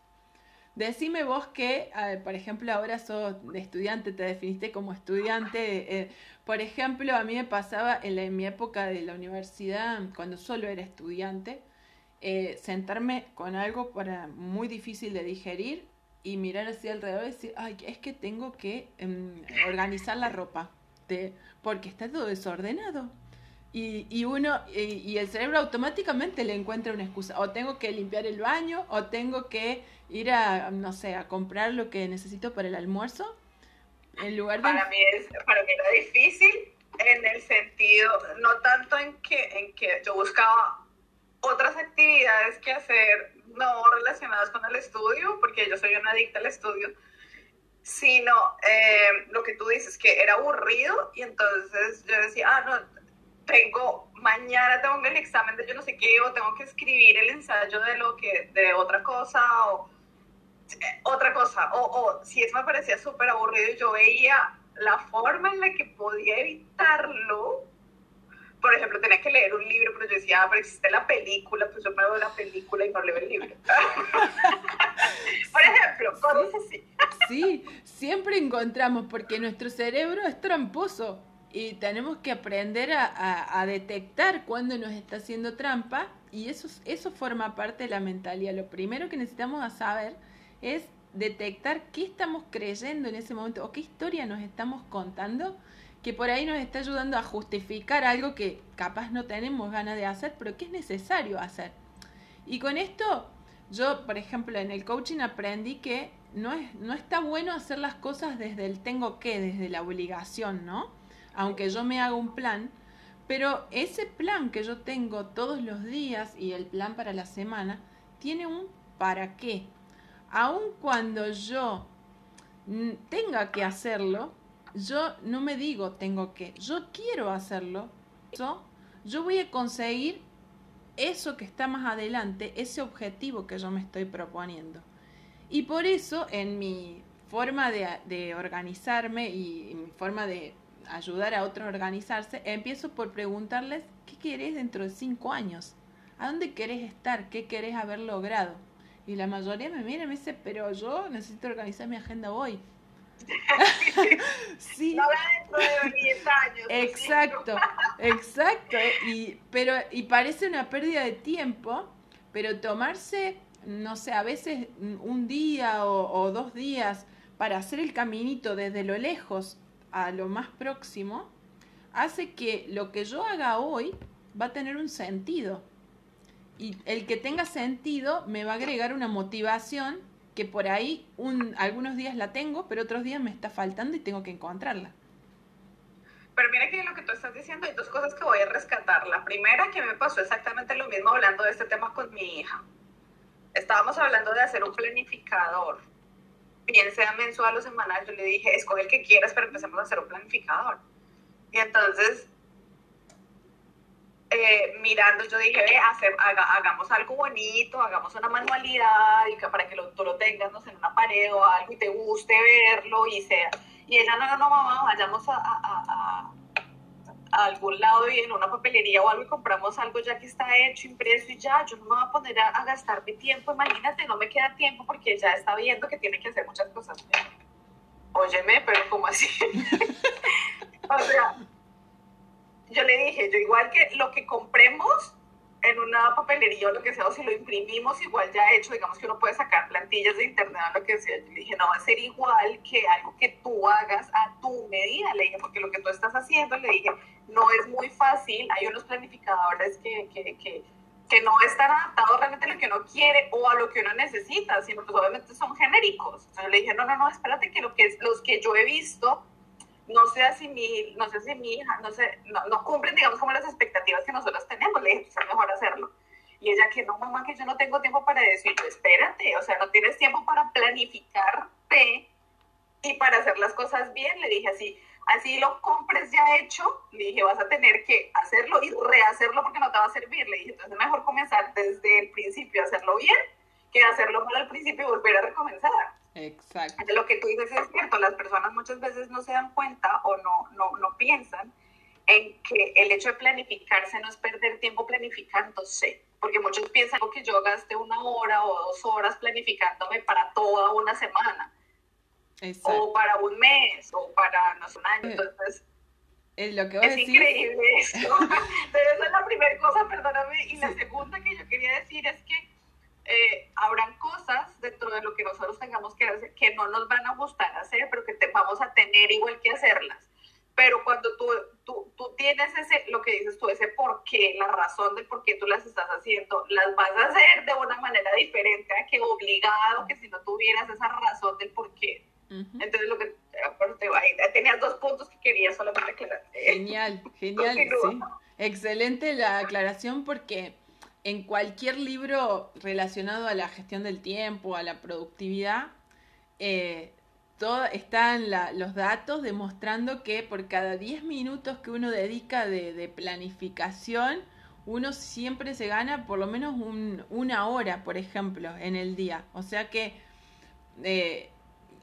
Decime vos que, por ejemplo, ahora sos estudiante, te definiste como estudiante. Eh, por ejemplo, a mí me pasaba en, mi época de la universidad, cuando solo era estudiante, eh, sentarme con algo para muy difícil de digerir y mirar hacia alrededor y decir, ay, es que tengo que em, organizar la ropa, de, porque está todo desordenado. Y, y uno, y, el cerebro automáticamente le encuentra una excusa. O tengo que limpiar el baño, o tengo que ir a, no sé, a comprar lo que necesito para el almuerzo. En lugar de... Para mí, es, para mí era difícil en el sentido, no tanto en que, en que yo buscaba otras actividades que hacer no relacionadas con el estudio, porque yo soy una adicta al estudio, sino eh, lo que tú dices, que era aburrido y entonces yo decía, ah, no, tengo, mañana tengo el examen de yo no sé qué, o tengo que escribir el ensayo de lo que, de otra cosa, o eh, otra cosa, o, o si eso me parecía súper aburrido yo veía la forma en la que podía evitarlo, por ejemplo, tenía que leer un libro, pero yo decía, ah, pero existe la película, pues yo me veo la película y no leo el libro. por ejemplo, cosas así. sí, siempre encontramos, porque nuestro cerebro es tramposo y tenemos que aprender a, a, detectar cuando nos está haciendo trampa y eso, eso forma parte de la mentalidad. Lo primero que necesitamos saber es detectar qué estamos creyendo en ese momento o qué historia nos estamos contando que por ahí nos está ayudando a justificar algo que capaz no tenemos ganas de hacer, pero que es necesario hacer. Y con esto, yo, por ejemplo, en el coaching aprendí que no, es, no está bueno hacer las cosas desde el tengo que, desde la obligación, ¿no? Aunque yo me haga un plan, pero ese plan que yo tengo todos los días y el plan para la semana tiene un para qué. Aun cuando yo tenga que hacerlo, yo no me digo tengo que, yo quiero hacerlo, yo, yo voy a conseguir eso que está más adelante, ese objetivo que yo me estoy proponiendo. Y por eso en mi forma de, organizarme y mi forma de ayudar a otros a organizarse, empiezo por preguntarles qué querés dentro de cinco años, a dónde querés estar, qué querés haber logrado. Y la mayoría me mira y me dice, pero yo necesito organizar mi agenda hoy. sí. No dentro de 10 años. Exacto, exacto. Y, pero, y parece una pérdida de tiempo, pero tomarse, no sé, a veces un día o, dos días para hacer el caminito desde lo lejos a lo más próximo, hace que lo que yo haga hoy va a tener un sentido. Y el que tenga sentido me va a agregar una motivación que por ahí un, algunos días la tengo, pero otros días me está faltando y tengo que encontrarla. Pero mira que lo que tú estás diciendo hay dos cosas que voy a rescatar. La primera que me pasó exactamente lo mismo hablando de este tema con mi hija. Estábamos hablando de hacer un planificador, bien sea mensual o semanal. Yo le dije, escoge el que quieras, pero empecemos a hacer un planificador. Y entonces eh, mirando, yo dije, hacer, hagamos algo bonito, hagamos una manualidad para que lo, tú lo tengas no sé, en una pared o algo y te guste verlo y sea. Y ella, no, no, no, mamá, vayamos a, a, a, algún lado y en una papelería o algo y compramos algo ya que está hecho, impreso y ya, yo no me voy a poner a, gastar mi tiempo, imagínate, no me queda tiempo porque ya está viendo que tiene que hacer muchas cosas. Óyeme, pero ¿cómo así? o sea, yo le dije, yo igual que lo que compremos, en una papelería o lo que sea, o si lo imprimimos igual ya hecho, digamos que uno puede sacar plantillas de internet o lo que sea. Yo dije, no va a ser igual que algo que tú hagas a tu medida, le dije, porque lo que tú estás haciendo, le dije, no es muy fácil, hay unos planificadores que, que, que, que no están adaptados realmente a lo que uno quiere o a lo que uno necesita, sino pues obviamente son genéricos. Entonces le dije, no, no, no, espérate que, lo que los que yo he visto no se asimil, no se asimila, no, se, no, no, cumplen, digamos, como las expectativas que nosotros tenemos. Le dije, es mejor hacerlo. Y ella que no, mamá, que yo no tengo tiempo para eso. Y yo, espérate, o sea, no tienes tiempo para planificarte y para hacer las cosas bien. Le dije así, así lo compres ya hecho, le dije, vas a tener que hacerlo y rehacerlo porque no te va a servir. Le dije, entonces mejor comenzar desde el principio a hacerlo bien que hacerlo mal al principio y volver a recomenzar. Exacto. Lo que tú dices es cierto, las personas muchas veces no se dan cuenta o no, no, no piensan en que el hecho de planificarse no es perder tiempo planificándose, porque muchos piensan que yo gaste una hora o dos horas planificándome para toda una semana, Exacto. o para un mes, o para, no sé, un año, entonces... Es, lo que es increíble eso. Pero esa es la primera cosa, perdóname. Y la segunda que yo quería decir es que eh, habrán cosas dentro de lo que nosotros tengamos que hacer que no nos van a gustar hacer, pero que te, vamos a tener igual que hacerlas. Pero cuando tú, tú, tú tienes ese, lo que dices tú, ese por qué, la razón de por qué tú las estás haciendo, las vas a hacer de una manera diferente a que obligado, que si no tuvieras esa razón del por qué. Entonces, lo que te tenías dos puntos que quería solamente aclarar. Genial, genial. Sí. Excelente la aclaración porque en cualquier libro relacionado a la gestión del tiempo, a la productividad, eh, están los datos demostrando que por cada 10 minutos que uno dedica de, planificación, uno siempre se gana por lo menos una hora, por ejemplo, en el día. O sea que eh,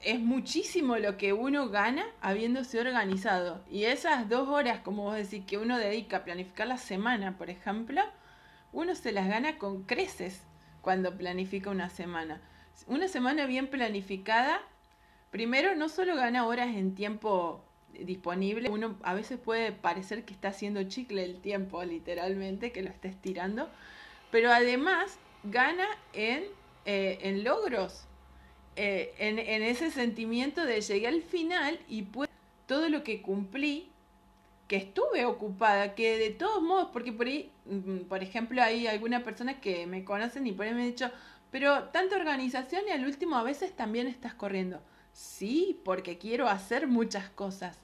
es muchísimo lo que uno gana habiéndose organizado. Y esas dos horas, como vos decís, que uno dedica a planificar la semana, por ejemplo, uno se las gana con creces cuando planifica una semana. Una semana bien planificada, primero no solo gana horas en tiempo disponible, uno a veces puede parecer que está haciendo chicle el tiempo, literalmente, que lo está estirando, pero además gana en, eh, en logros, eh, en, en, ese sentimiento de llegué al final y pues todo lo que cumplí que estuve ocupada, que de todos modos, porque por ahí, mm, por ejemplo, hay algunas personas que me conocen y por ahí me han dicho, pero tanta organización y al último a veces también estás corriendo. Sí, porque quiero hacer muchas cosas,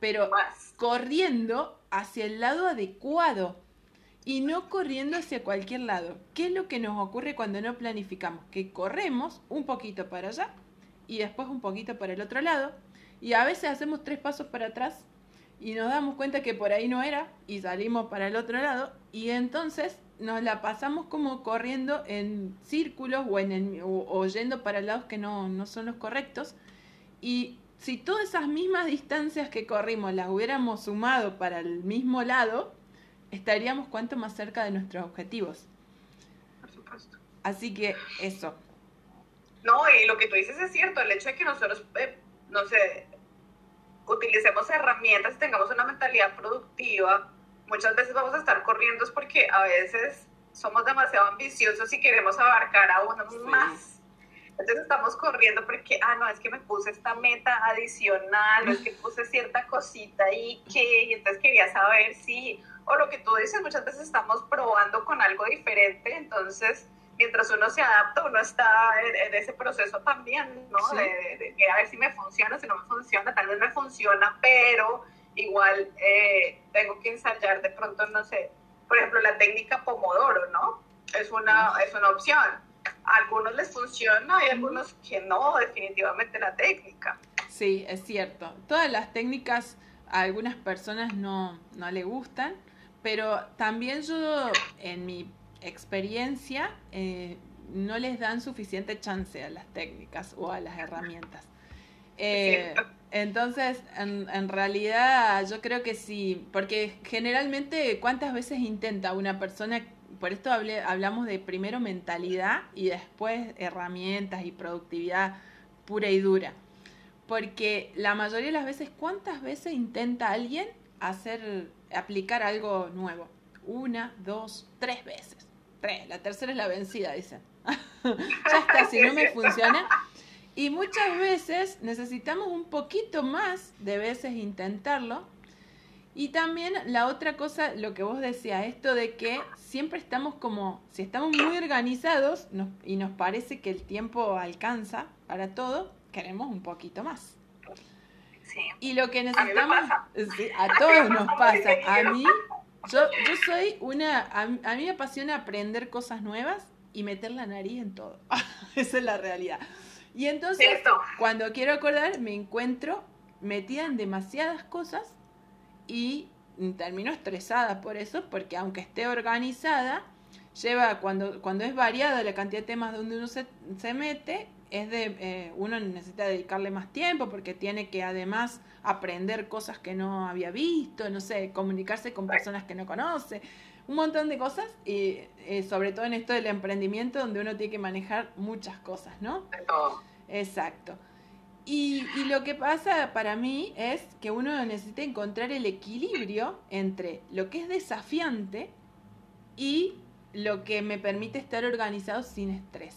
pero corriendo hacia el lado adecuado y no corriendo hacia cualquier lado. ¿Qué es lo que nos ocurre cuando no planificamos? Que corremos un poquito para allá y después un poquito para el otro lado y a veces hacemos tres pasos para atrás y nos damos cuenta que por ahí no era y salimos para el otro lado y entonces nos la pasamos como corriendo en círculos o, en o, yendo para lados que no, no son los correctos y si todas esas mismas distancias que corrimos las hubiéramos sumado para el mismo lado, estaríamos cuanto más cerca de nuestros objetivos. Por supuesto. Así que eso. No, y lo que tú dices es cierto, el hecho de que nosotros, eh, no sé, utilicemos herramientas y tengamos una mentalidad productiva, muchas veces vamos a estar corriendo es porque a veces somos demasiado ambiciosos y queremos abarcar aún más. Entonces estamos corriendo porque, ah, no, es que me puse esta meta adicional, es que puse cierta cosita y que, y entonces quería saber si, o lo que tú dices, muchas veces estamos probando con algo diferente, entonces mientras uno se adapta, uno está en, ese proceso también, ¿no? De, a ver si me funciona, si no me funciona, tal vez me funciona, pero igual eh, tengo que ensayar de pronto, no sé, por ejemplo, la técnica Pomodoro, ¿no? Es una, es una opción. A algunos les funciona y a algunos que no, definitivamente la técnica. Sí, es cierto. Todas las técnicas a algunas personas no, no le gustan, pero también yo en mi experiencia eh, no les dan suficiente chance a las técnicas o a las herramientas. Eh, entonces, en, realidad, yo creo que sí, porque generalmente, ¿cuántas veces intenta una persona? Por esto hablamos de primero mentalidad y después herramientas y productividad pura y dura. Porque la mayoría de las veces, ¿cuántas veces intenta alguien hacer, aplicar algo nuevo? Una, dos, tres veces. La tercera es la vencida, dicen. ya está, si no me funciona. Y muchas veces necesitamos un poquito más de veces intentarlo. Y también la otra cosa, lo que vos decías, esto de que siempre estamos como, si estamos muy organizados y nos parece que el tiempo alcanza para todo, queremos un poquito más. Y lo que necesitamos, a, todos nos pasa. A mí, yo, yo soy una, a, mí me apasiona aprender cosas nuevas y meter la nariz en todo. Esa es la realidad. Y entonces, cuando quiero acordar, me encuentro metida en demasiadas cosas y termino estresada por eso, porque aunque esté organizada, lleva, cuando, cuando es variada la cantidad de temas donde uno se, se mete, es de, eh, uno necesita dedicarle más tiempo porque tiene que además aprender cosas que no había visto, no sé, comunicarse con personas que no conoce, un montón de cosas y eh, sobre todo en esto del emprendimiento donde uno tiene que manejar muchas cosas, ¿no? Exacto. Y, y, lo que pasa para mí es que uno necesita encontrar el equilibrio entre lo que es desafiante y lo que me permite estar organizado sin estrés.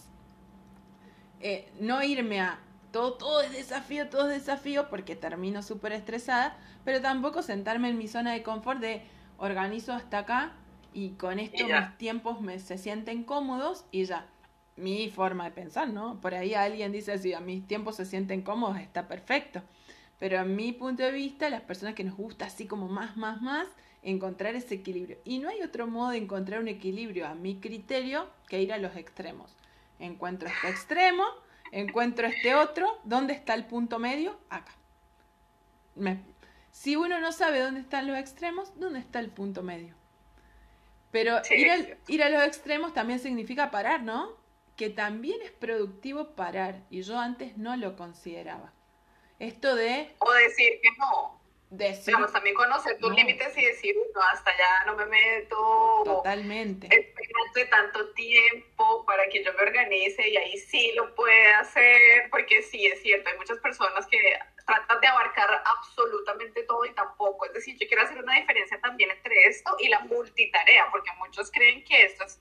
Eh, no irme a todo, todo es desafío, todo es desafío, porque termino súper estresada, pero tampoco sentarme en mi zona de confort de organizo hasta acá y con esto mis tiempos me, se sienten cómodos y ya. Mi forma de pensar, ¿no? Por ahí alguien dice, si a mis tiempos se sienten cómodos, está perfecto. Pero a mi punto de vista, las personas que nos gusta así como más, más, más, encontrar ese equilibrio. Y no hay otro modo de encontrar un equilibrio a mi criterio que ir a los extremos. Encuentro este extremo, encuentro este otro. ¿Dónde está el punto medio? Acá. si uno no sabe dónde están los extremos, ¿dónde está el punto medio? Pero ir, ir a los extremos también significa parar, ¿no? Que también es productivo parar. Y yo antes no lo consideraba. Esto de... O decir que no decir. también conocer tus límites y decir, no, hasta allá no me meto. Totalmente. Espérate tanto tiempo para que yo me organice y ahí sí lo puede hacer, porque sí, es cierto, hay muchas personas que tratan de abarcar absolutamente todo y tampoco. Es decir, yo quiero hacer una diferencia también entre esto y la multitarea, porque muchos creen que esto es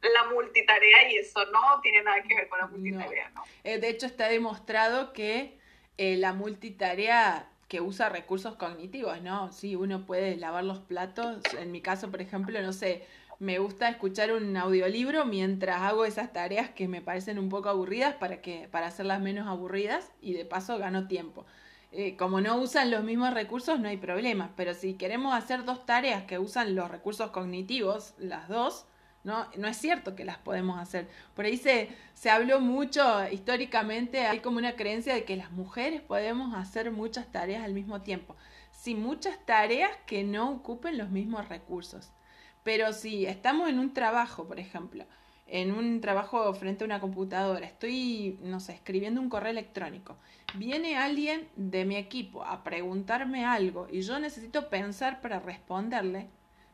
la multitarea y eso no tiene nada que ver con la multitarea, ¿no? Eh, de hecho, está demostrado que eh, la multitarea que usa recursos cognitivos, ¿no? Sí, uno puede lavar los platos. En mi caso, por ejemplo, no sé, me gusta escuchar un audiolibro mientras hago esas tareas que me parecen un poco aburridas para, que, para hacerlas menos aburridas y de paso gano tiempo. Eh, como no usan los mismos recursos, no hay problema, pero si queremos hacer dos tareas que usan los recursos cognitivos, las dos, no, no es cierto que las podemos hacer. Por ahí se, se habló mucho históricamente, hay como una creencia de que las mujeres podemos hacer muchas tareas al mismo tiempo. Sí, muchas tareas que no ocupen los mismos recursos. Pero si estamos en un trabajo, por ejemplo, en un trabajo frente a una computadora, estoy, no sé, escribiendo un correo electrónico, viene alguien de mi equipo a preguntarme algo y yo necesito pensar para responderle,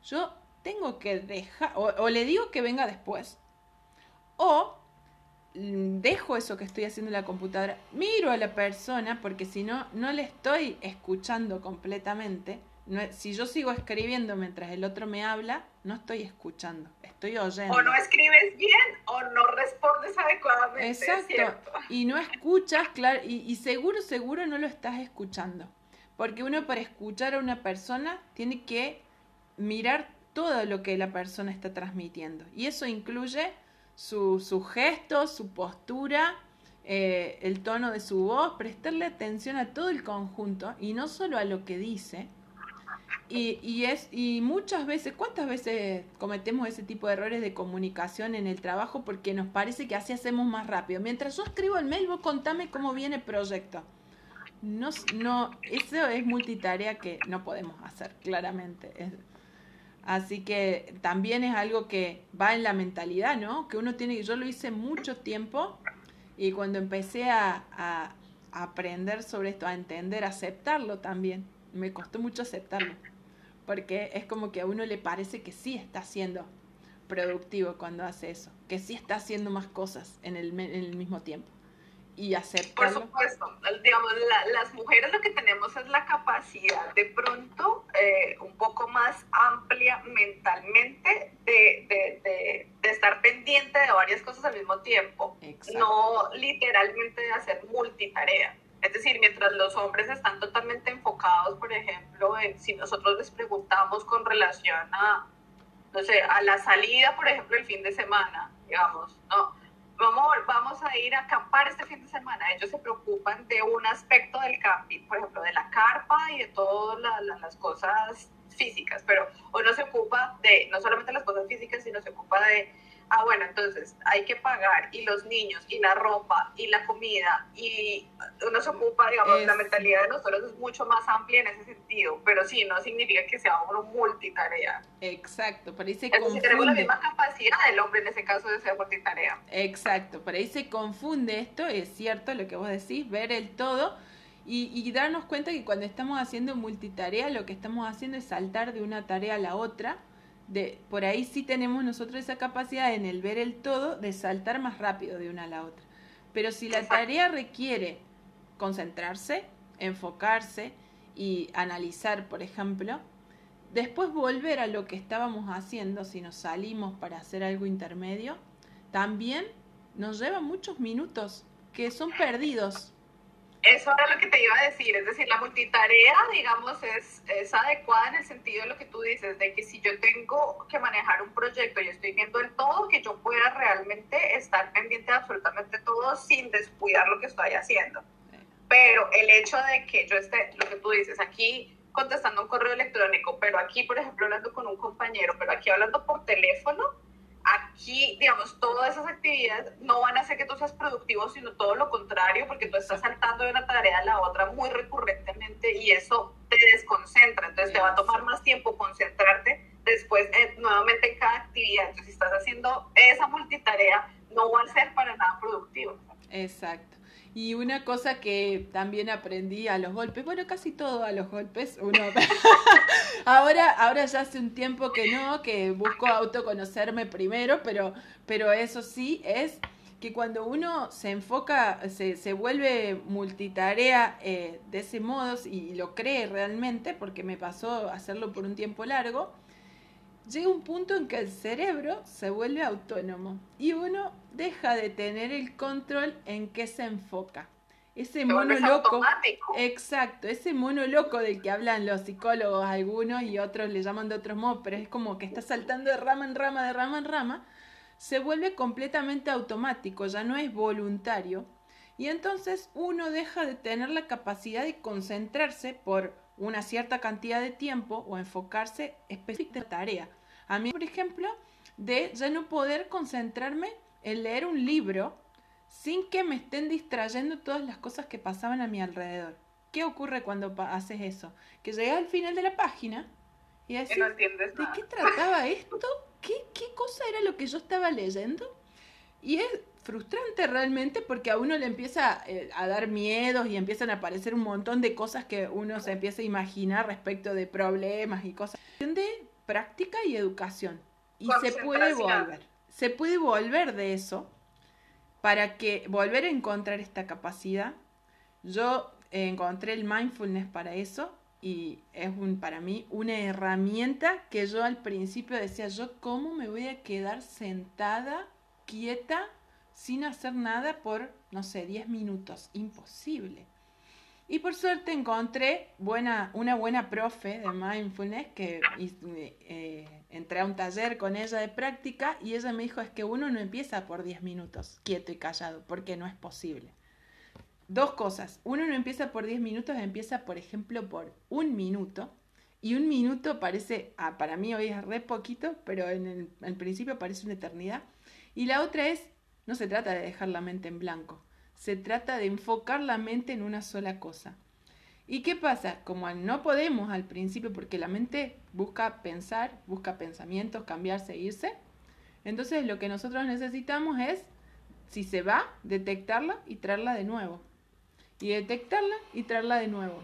yo tengo que dejar, o, le digo que venga después, o dejo eso que estoy haciendo en la computadora, miro a la persona, porque si no, no le estoy escuchando completamente. si yo sigo escribiendo mientras el otro me habla, no estoy escuchando, estoy oyendo. O no escribes bien o no respondes adecuadamente. Exacto. Y no escuchas, claro, y, y seguro, seguro no lo estás escuchando. Porque uno para escuchar a una persona tiene que mirar todo lo que la persona está transmitiendo. Y eso incluye sus su gestos, su postura, eh, el tono de su voz, prestarle atención a todo el conjunto y no solo a lo que dice. Y, y, es, y muchas veces, ¿cuántas veces cometemos ese tipo de errores de comunicación en el trabajo porque nos parece que así hacemos más rápido? Mientras yo escribo el mail, vos contame cómo viene el proyecto. No, no, eso es multitarea que no podemos hacer, claramente. Así que también es algo que va en la mentalidad, ¿no? Que uno tiene, yo lo hice mucho tiempo y cuando empecé a, aprender sobre esto, a entender, a aceptarlo también, me costó mucho aceptarlo, porque es como que a uno le parece que sí está siendo productivo cuando hace eso, que sí está haciendo más cosas en el, en el mismo tiempo. Y aceptarlo. Por supuesto, digamos, las mujeres lo que tenemos es la capacidad de pronto eh, un poco más amplia mentalmente de, de, de, de, estar pendiente de varias cosas al mismo tiempo, no literalmente de hacer multitarea. Es decir, mientras los hombres están totalmente enfocados, por ejemplo, en si nosotros les preguntamos con relación a, no sé, a la salida, por ejemplo, el fin de semana, digamos, ¿no? Vamos, vamos a ir a acampar este fin de semana. Ellos se preocupan de un aspecto del camping, por ejemplo, de la carpa y de todas las cosas físicas, pero uno se ocupa de no solamente las cosas físicas, sino se ocupa de ah, bueno, entonces hay que pagar y los niños y la ropa y la comida y uno se ocupa, digamos, la mentalidad de nosotros es mucho más amplia en ese sentido, pero sí, no significa que sea uno multitarea. Exacto, por ahí se confunde. tenemos la misma capacidad del hombre en ese caso de ser multitarea. Exacto, por ahí se confunde esto, es cierto lo que vos decís, ver el todo. Y, y, darnos cuenta que cuando estamos haciendo multitarea, lo que estamos haciendo es saltar de una tarea a la otra de, por ahí sí tenemos nosotros esa capacidad en el ver el todo de saltar más rápido de una a la otra. Pero si la tarea requiere concentrarse, enfocarse y analizar, por ejemplo, después volver a lo que estábamos haciendo, si nos salimos para hacer algo intermedio, también nos lleva muchos minutos que son perdidos eso era lo que te iba a decir, es decir, la multitarea, digamos, es, es, adecuada en el sentido de lo que tú dices, de que si yo tengo que manejar un proyecto y estoy viendo el todo, que yo pueda realmente estar pendiente de absolutamente todo sin descuidar lo que estoy haciendo. Pero el hecho de que yo esté, lo que tú dices, aquí contestando un correo electrónico, pero aquí, por ejemplo, hablando con un compañero, pero aquí hablando por teléfono, aquí, digamos, todas esas actividades no van a hacer que tú seas productivo, sino todo lo contrario, porque tú estás saltando de una tarea a la otra muy recurrentemente y eso te desconcentra. Entonces te va a tomar más tiempo concentrarte después eh, nuevamente en cada actividad. Entonces, si estás haciendo esa multitarea, no va a ser para nada productivo. Exacto. Y una cosa que también aprendí a los golpes, bueno, casi todo a los golpes, uno ahora, ahora ya hace un tiempo que no, que busco autoconocerme primero, pero, pero eso sí es que cuando uno se enfoca, se, se vuelve multitarea eh, de ese modo y lo cree realmente, porque me pasó hacerlo por un tiempo largo, llega un punto en que el cerebro se vuelve autónomo y uno deja de tener el control en qué se enfoca. Ese mono loco. Exacto, ese mono loco del que hablan los psicólogos algunos y otros le llaman de otros modos, pero es como que está saltando de rama en rama, de rama en rama, se vuelve completamente automático, ya no es voluntario. Y entonces uno deja de tener la capacidad de concentrarse por una cierta cantidad de tiempo o enfocarse específicamente en la tarea. A mí, por ejemplo, de ya no poder concentrarme en leer un libro sin que me estén distrayendo todas las cosas que pasaban a mi alrededor. ¿Qué ocurre cuando haces eso? Que llegas al final de la página y decís, ¿de qué trataba esto? ¿Qué, ¿Qué cosa era lo que yo estaba leyendo? Y es frustrante realmente porque a uno le empieza eh, a dar miedos y empiezan a aparecer un montón de cosas que uno se empieza a imaginar respecto de problemas y cosas. De práctica y educación. Y se puede volver. Se puede volver de eso para que volver a encontrar esta capacidad. Yo encontré el mindfulness para eso y es un, para mí una herramienta que yo al principio decía, yo cómo me voy a quedar sentada, quieta, sin hacer nada por, no sé, 10 minutos. Imposible. Y por suerte encontré buena, una buena profe de mindfulness que eh, entré a un taller con ella de práctica y ella me dijo es que uno no empieza por 10 minutos quieto y callado porque no es posible. Dos cosas. Uno no empieza por 10 minutos, empieza por ejemplo por un minuto. Y un minuto parece, ah, para mí hoy es re poquito, pero en el, principio parece una eternidad. Y la otra es, no se trata de dejar la mente en blanco se trata de enfocar la mente en una sola cosa. ¿Y qué pasa? Como no podemos al principio, porque la mente busca pensar, busca pensamientos, cambiar, irse, entonces lo que nosotros necesitamos es, si se va, detectarla y traerla de nuevo. Y detectarla y traerla de nuevo.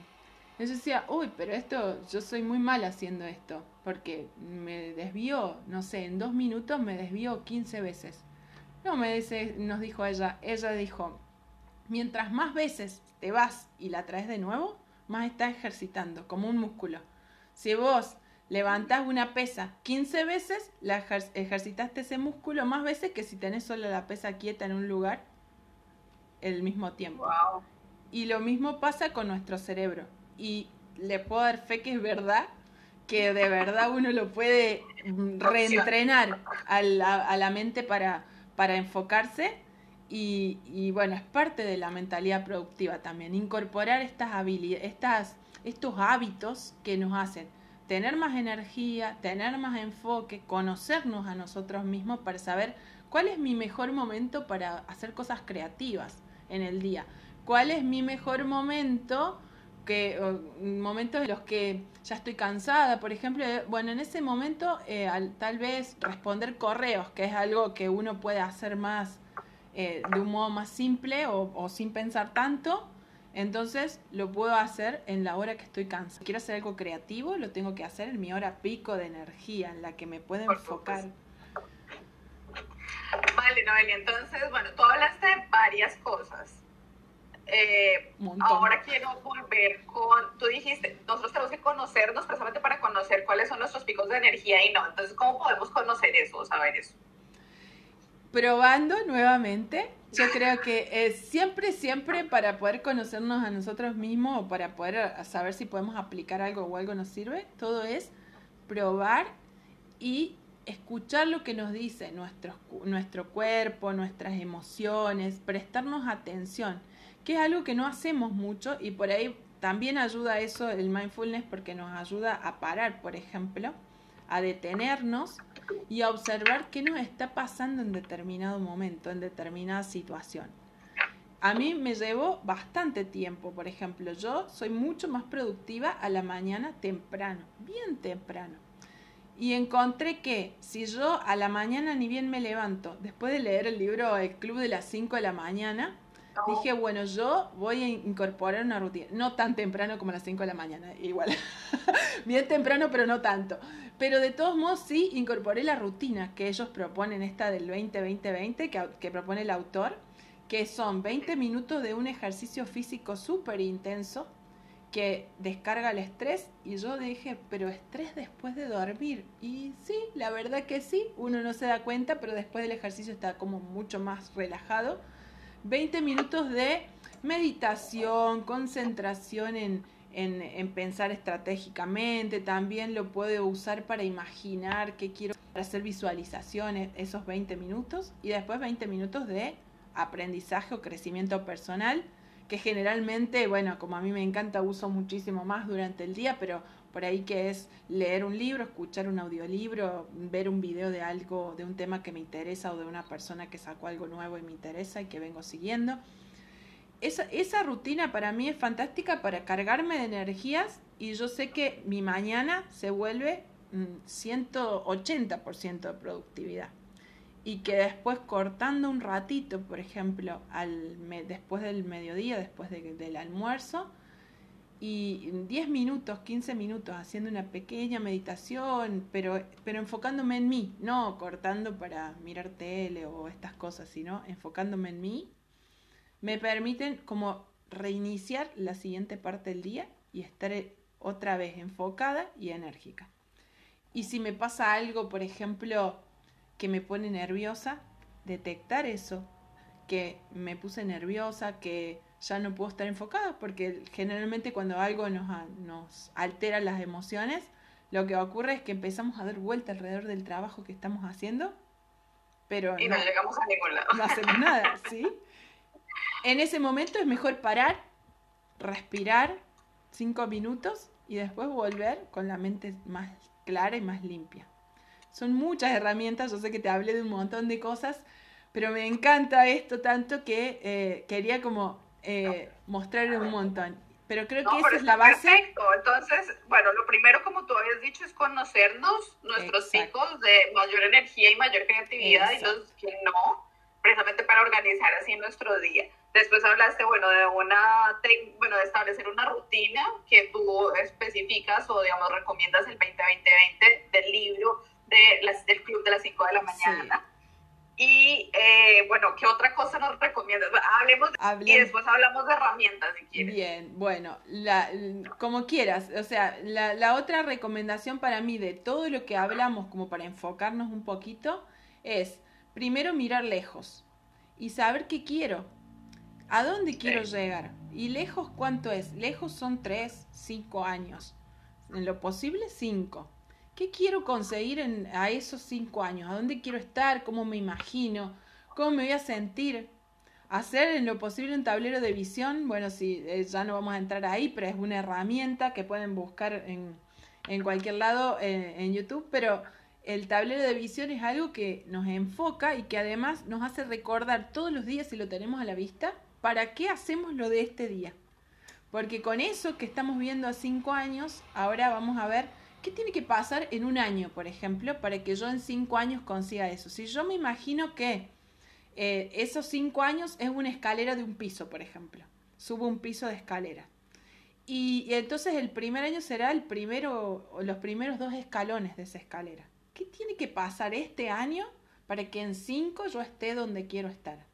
Yo decía, uy, pero esto, yo soy muy mal haciendo esto, porque me desvío, no sé, en dos minutos me desvío 15 veces. No, me dice, nos dijo ella, ella dijo, mientras más veces te vas y la traes de nuevo, más estás ejercitando, como un músculo. Si vos levantás una pesa 15 veces, la ejercitaste ese músculo más veces que si tenés solo la pesa quieta en un lugar el mismo tiempo. Y lo mismo pasa con nuestro cerebro. Y le puedo dar fe que es verdad, que de verdad uno lo puede reentrenar a la, mente para, para enfocarse. Y, y, bueno, es parte de la mentalidad productiva también, incorporar estas habilidades, estas, estos hábitos que nos hacen tener más energía, tener más enfoque, conocernos a nosotros mismos para saber cuál es mi mejor momento para hacer cosas creativas en el día, cuál es mi mejor momento que momentos en los que ya estoy cansada, por ejemplo, eh, bueno, en ese momento eh, tal vez responder correos, que es algo que uno puede hacer más eh, de un modo más simple o, o sin pensar tanto, entonces lo puedo hacer en la hora que estoy cansada. Quiero hacer algo creativo, lo tengo que hacer en mi hora pico de energía, en la que me puedo enfocar. Vale, Noelia, entonces, bueno, tú hablaste de varias cosas. Eh, ahora quiero volver con, tú dijiste, nosotros tenemos que conocernos precisamente para conocer cuáles son nuestros picos de energía y no. Entonces, ¿cómo podemos conocer eso o saber eso? Probando nuevamente. Yo creo que es siempre, siempre para poder conocernos a nosotros mismos o para poder saber si podemos aplicar algo o algo nos sirve, todo es probar y escuchar lo que nos dice nuestro, nuestro cuerpo, nuestras emociones, prestarnos atención, que es algo que no hacemos mucho y por ahí también ayuda eso el mindfulness porque nos ayuda a parar, por ejemplo, a detenernos y a observar qué nos está pasando en determinado momento, en determinada situación. A mí me llevó bastante tiempo, por ejemplo, yo soy mucho más productiva a la mañana temprano, bien temprano. Y encontré que si yo a la mañana ni bien me levanto, después de leer el libro El Club de las 5 de la mañana, dije, bueno, yo voy a incorporar una rutina, no tan temprano como a las 5 de la mañana, igual, bien temprano, pero no tanto. Pero de todos modos sí incorporé la rutina que ellos proponen, esta del 20-20-20 que, que propone el autor, que son 20 minutos de un ejercicio físico súper intenso que descarga el estrés y yo dije, pero estrés después de dormir. Y sí, la verdad que sí, uno no se da cuenta, pero después del ejercicio está como mucho más relajado. 20 minutos de meditación, concentración en, en, pensar estratégicamente, también lo puedo usar para imaginar qué quiero, para hacer visualizaciones, esos 20 minutos, y después 20 minutos de aprendizaje o crecimiento personal, que generalmente, bueno, como a mí me encanta, uso muchísimo más durante el día, pero por ahí que es leer un libro, escuchar un audiolibro, ver un video de algo, de un tema que me interesa o de una persona que sacó algo nuevo y me interesa y que vengo siguiendo esa, esa rutina para mí es fantástica para cargarme de energías y yo sé que mi mañana se vuelve 180% de productividad. Y que después cortando un ratito, por ejemplo, al después del mediodía, después del almuerzo, y 10 minutos, 15 minutos haciendo una pequeña meditación, pero, pero enfocándome en mí, no cortando para mirar tele o estas cosas, sino enfocándome en mí me permiten como reiniciar la siguiente parte del día y estar otra vez enfocada y enérgica. Y si me pasa algo, por ejemplo, que me pone nerviosa, detectar eso, que me puse nerviosa, que ya no puedo estar enfocada, porque generalmente cuando algo nos, nos altera las emociones, lo que ocurre es que empezamos a dar vuelta alrededor del trabajo que estamos haciendo, pero y no, no llegamos a ningún lado. No hacemos nada, ¿sí? En ese momento es mejor parar, respirar cinco minutos y después volver con la mente más clara y más limpia. Son muchas herramientas, yo sé que te hablé de un montón de cosas, pero me encanta esto tanto que eh, quería como eh, mostrar un montón. Pero creo que esa es la base. Perfecto. Entonces, bueno, lo primero, como tú habías dicho, es conocernos nuestros ciclos de mayor energía y mayor creatividad y los que no, precisamente para organizar así nuestro día. Después hablaste, bueno, de una, bueno, de establecer una rutina que tú especificas o, digamos, recomiendas el 20-20-20 del libro de las, del club de las 5 de la mañana. Y, eh, bueno, ¿qué otra cosa nos recomiendas? Hablemos y después hablamos de herramientas si quieres. Bien, bueno, la, como quieras. O sea, la, la otra recomendación para mí de todo lo que hablamos, como para enfocarnos un poquito, es primero mirar lejos y saber qué quiero. ¿A dónde quiero llegar? ¿Y lejos cuánto es? Lejos son tres, cinco años. En lo posible, cinco. ¿Qué quiero conseguir en, a esos cinco años? ¿A dónde quiero estar? ¿Cómo me imagino? ¿Cómo me voy a sentir? Hacer en lo posible un tablero de visión, bueno, sí, eh, ya no vamos a entrar ahí, pero es una herramienta que pueden buscar en, en cualquier lado eh, en YouTube, pero el tablero de visión es algo que nos enfoca y que además nos hace recordar todos los días, si lo tenemos a la vista, para qué hacemos lo de este día. Porque con eso que estamos viendo a cinco años, ahora vamos a ver qué tiene que pasar en un año, por ejemplo, para que yo en cinco años consiga eso. Si yo me imagino que eh, esos cinco años es una escalera de un piso, por ejemplo, subo un piso de escalera. Y, y entonces el primer año será el primero, o los primeros dos escalones de esa escalera. ¿Qué tiene que pasar este año para que en cinco yo esté donde quiero estar?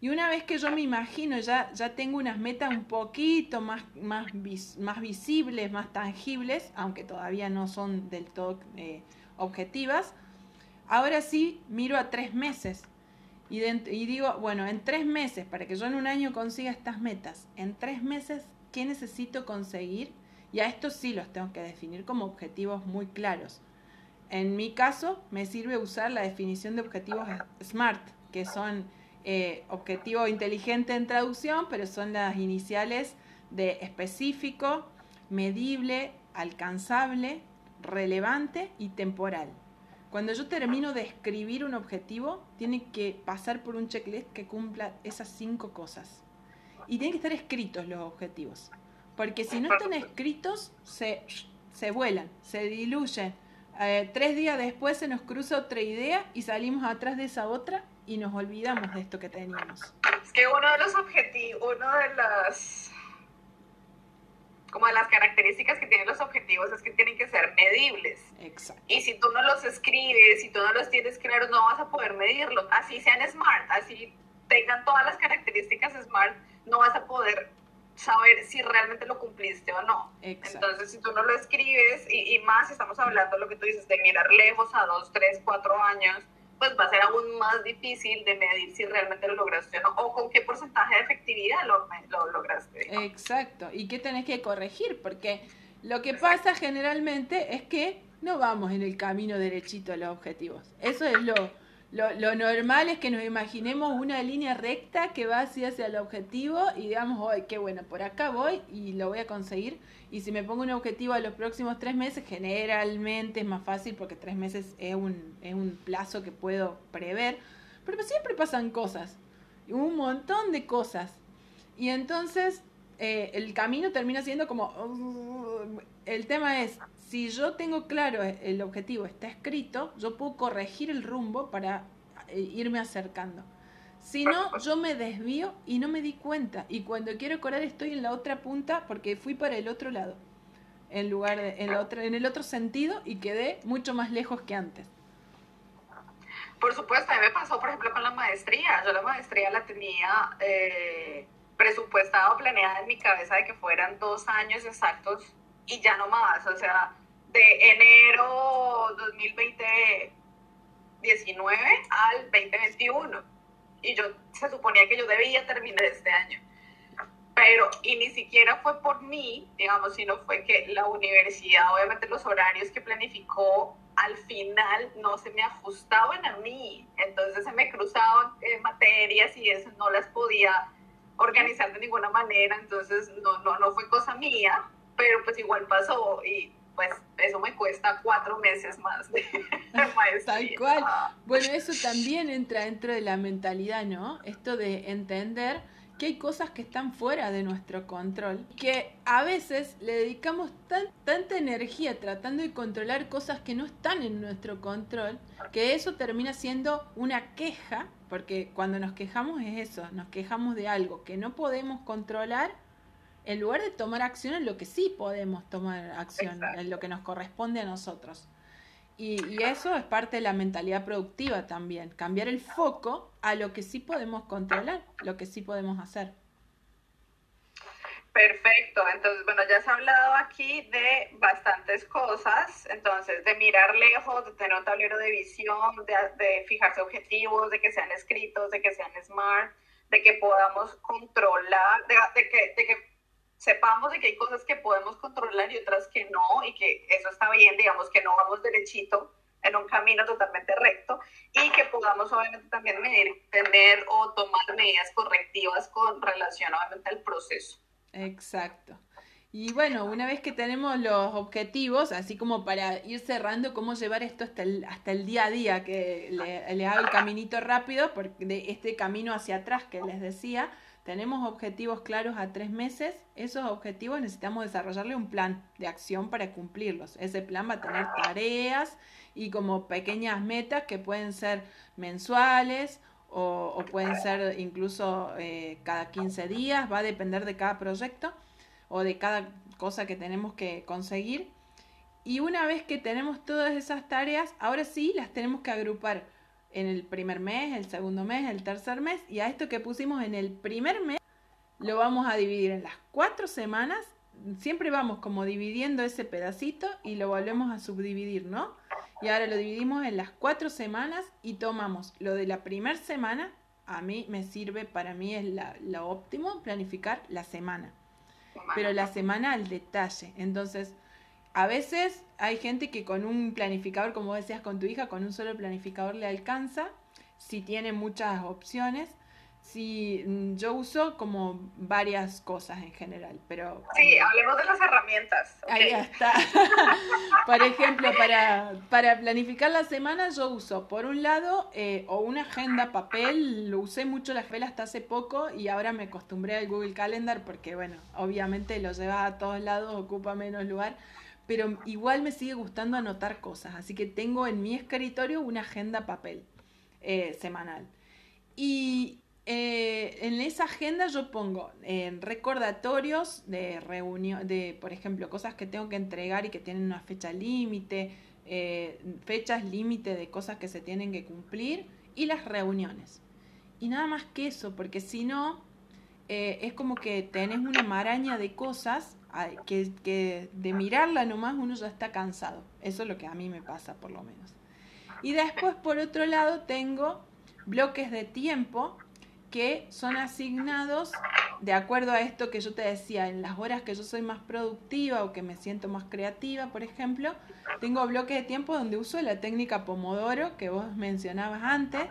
Y una vez que yo me imagino, ya, ya tengo unas metas un poquito más, más, más visibles, más tangibles, aunque todavía no son del todo eh, objetivas, ahora sí miro a tres meses. Y digo, bueno, en tres meses, para que yo en un año consiga estas metas, en tres meses, ¿qué necesito conseguir? Y a estos sí los tengo que definir como objetivos muy claros. En mi caso, me sirve usar la definición de objetivos SMART, que son eh, objetivo inteligente en traducción, pero son las iniciales de específico, medible, alcanzable, relevante y temporal. Cuando yo termino de escribir un objetivo, tiene que pasar por un checklist que cumpla esas cinco cosas. Y tienen que estar escritos los objetivos. Porque si no están escritos, se, se vuelan, se diluyen. Eh, tres días después se nos cruza otra idea y salimos atrás de esa otra y nos olvidamos de esto que teníamos. Es que uno de los objetivos, uno de las como de las características que tienen los objetivos es que tienen que ser medibles. Exacto. Y si tú no los escribes, si tú no los tienes claros, no vas a poder medirlos. Así sean smart, así tengan todas las características smart, no vas a poder saber si realmente lo cumpliste o no. Exacto. Entonces, si tú no lo escribes, y, y más estamos hablando de lo que tú dices, de mirar lejos a dos, tres, cuatro años, pues va a ser aún más difícil de medir si realmente lo lograste o no, o con qué porcentaje de efectividad lo, lo lograste. Exacto, y qué tenés que corregir, porque lo que pasa generalmente es que no vamos en el camino derechito a los objetivos. Eso es lo, lo, normal es que nos imaginemos una línea recta que va así hacia el objetivo y digamos, hoy qué bueno, por acá voy y lo voy a conseguir. Y si me pongo un objetivo a los próximos tres meses, generalmente es más fácil porque tres meses es un, es un plazo que puedo prever. Pero siempre pasan cosas, un montón de cosas. Y entonces eh, el camino termina siendo como... Uh, el tema es, si yo tengo claro el objetivo, está escrito, yo puedo corregir el rumbo para eh, irme acercando. Si no, yo me desvío y no me di cuenta. Y cuando quiero correr estoy en la otra punta porque fui para el otro lado. En lugar de, en, otro, en el otro sentido y quedé mucho más lejos que antes. Por supuesto, a mí me pasó, por ejemplo, con la maestría. Yo la maestría la tenía eh, presupuestada o planeada en mi cabeza de que fueran dos años exactos y ya no más, o sea, de enero 2020 19 al 2021. Y yo se suponía que yo debía terminar este año. Pero, y ni siquiera fue por mí, digamos, sino fue que la universidad, obviamente los horarios que planificó al final no se me ajustaban a mí. Entonces se me cruzaban eh, materias y eso no las podía organizar de ninguna manera. Entonces no, no, no fue cosa mía, pero pues igual pasó y pues eso me cuesta cuatro meses más de. Tal cual. Bueno, eso también entra dentro de la mentalidad, ¿no? Esto de entender que hay cosas que están fuera de nuestro control, que a veces le dedicamos tanta energía tratando de controlar cosas que no están en nuestro control, que eso termina siendo una queja, porque cuando nos quejamos es eso, nos quejamos de algo que no podemos controlar en lugar de tomar acción en lo que sí podemos tomar acción, en lo que nos corresponde a nosotros. Y, eso es parte de la mentalidad productiva también, cambiar el foco a lo que sí podemos controlar, lo que sí podemos hacer. Perfecto, entonces bueno, ya se ha hablado aquí de bastantes cosas, entonces de mirar lejos, de tener un tablero de visión, de, fijarse objetivos, de que sean escritos, de que sean smart, de que podamos controlar, de, que, de que sepamos de que hay cosas que podemos controlar y otras que no, y que eso está bien, digamos que no vamos derechito en un camino totalmente recto y que podamos obviamente también medir, tener o tomar medidas correctivas con relación obviamente al proceso. Exacto. Y bueno, una vez que tenemos los objetivos, así como para ir cerrando cómo llevar esto hasta el, hasta el día a día, que le, le hago el caminito rápido, porque de este camino hacia atrás que les decía, tenemos objetivos claros a tres meses, esos objetivos necesitamos desarrollarle un plan de acción para cumplirlos. Ese plan va a tener tareas y como pequeñas metas que pueden ser mensuales o, pueden ser incluso eh, cada 15 días, va a depender de cada proyecto o de cada cosa que tenemos que conseguir. Y una vez que tenemos todas esas tareas, ahora sí las tenemos que agrupar en el primer mes, el segundo mes, el tercer mes, y a esto que pusimos en el primer mes lo vamos a dividir en las cuatro semanas. Siempre vamos como dividiendo ese pedacito y lo volvemos a subdividir, ¿no? Y ahora lo dividimos en las cuatro semanas y tomamos lo de la primera semana. A mí me sirve, para mí es la, lo óptimo planificar la semana. Pero la semana al detalle. Entonces, a veces hay gente que con un planificador, como decías con tu hija, con un solo planificador le alcanza, si tiene muchas opciones. Si mm, yo uso como varias cosas en general, pero... Sí, hablemos de las herramientas. Ahí está. por ejemplo, para, para planificar la semana yo uso, por un lado, eh, o una agenda papel, lo usé mucho la escuela hasta hace poco y ahora me acostumbré al Google Calendar porque, bueno, obviamente lo lleva a todos lados, ocupa menos lugar pero igual me sigue gustando anotar cosas, así que tengo en mi escritorio una agenda papel eh, semanal. Y eh, en esa agenda yo pongo eh, recordatorios de reunión, de por ejemplo, cosas que tengo que entregar y que tienen una fecha límite, fechas límite de cosas que se tienen que cumplir y las reuniones. Y nada más que eso, porque si no, es como que tenés una maraña de cosas que, que de mirarla nomás uno ya está cansado. Eso es lo que a mí me pasa, por lo menos. Y después, por otro lado, tengo bloques de tiempo que son asignados de acuerdo a esto que yo te decía, en las horas que yo soy más productiva o que me siento más creativa, por ejemplo, tengo bloques de tiempo donde uso la técnica Pomodoro que vos mencionabas antes.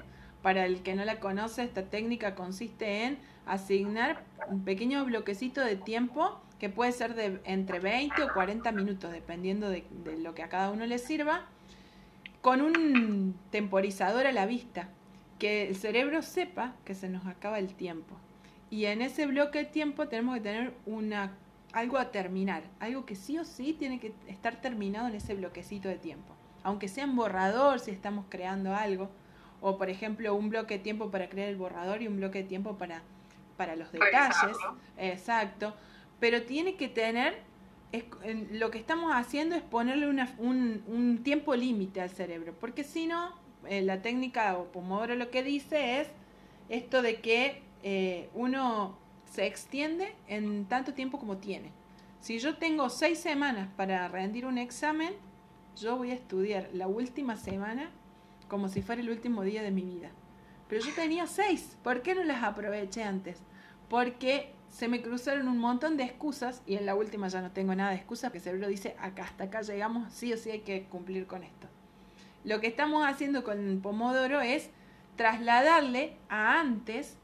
Para el que no la conoce, esta técnica consiste en asignar un pequeño bloquecito de tiempo que puede ser de entre 20 o 40 minutos, dependiendo de, lo que a cada uno le sirva, con un temporizador a la vista, que el cerebro sepa que se nos acaba el tiempo. Y en ese bloque de tiempo tenemos que tener una, algo a terminar, algo que sí o sí tiene que estar terminado en ese bloquecito de tiempo. Aunque sea en borrador, si estamos creando algo, o por ejemplo un bloque de tiempo para crear el borrador y un bloque de tiempo para, para los detalles. Exacto pero tiene que tener, lo que estamos haciendo es ponerle un, tiempo límite al cerebro, porque si no, eh, la técnica o Pomodoro lo que dice es esto de que eh, uno se extiende en tanto tiempo como tiene. Si yo tengo seis semanas para rendir un examen, yo voy a estudiar la última semana como si fuera el último día de mi vida. Pero yo tenía seis, ¿por qué no las aproveché antes? Porque se me cruzaron un montón de excusas y en la última ya no tengo nada de excusas, que el cerebro dice, acá hasta acá llegamos, sí o sí hay que cumplir con esto. Lo que estamos haciendo con Pomodoro es trasladarle a antes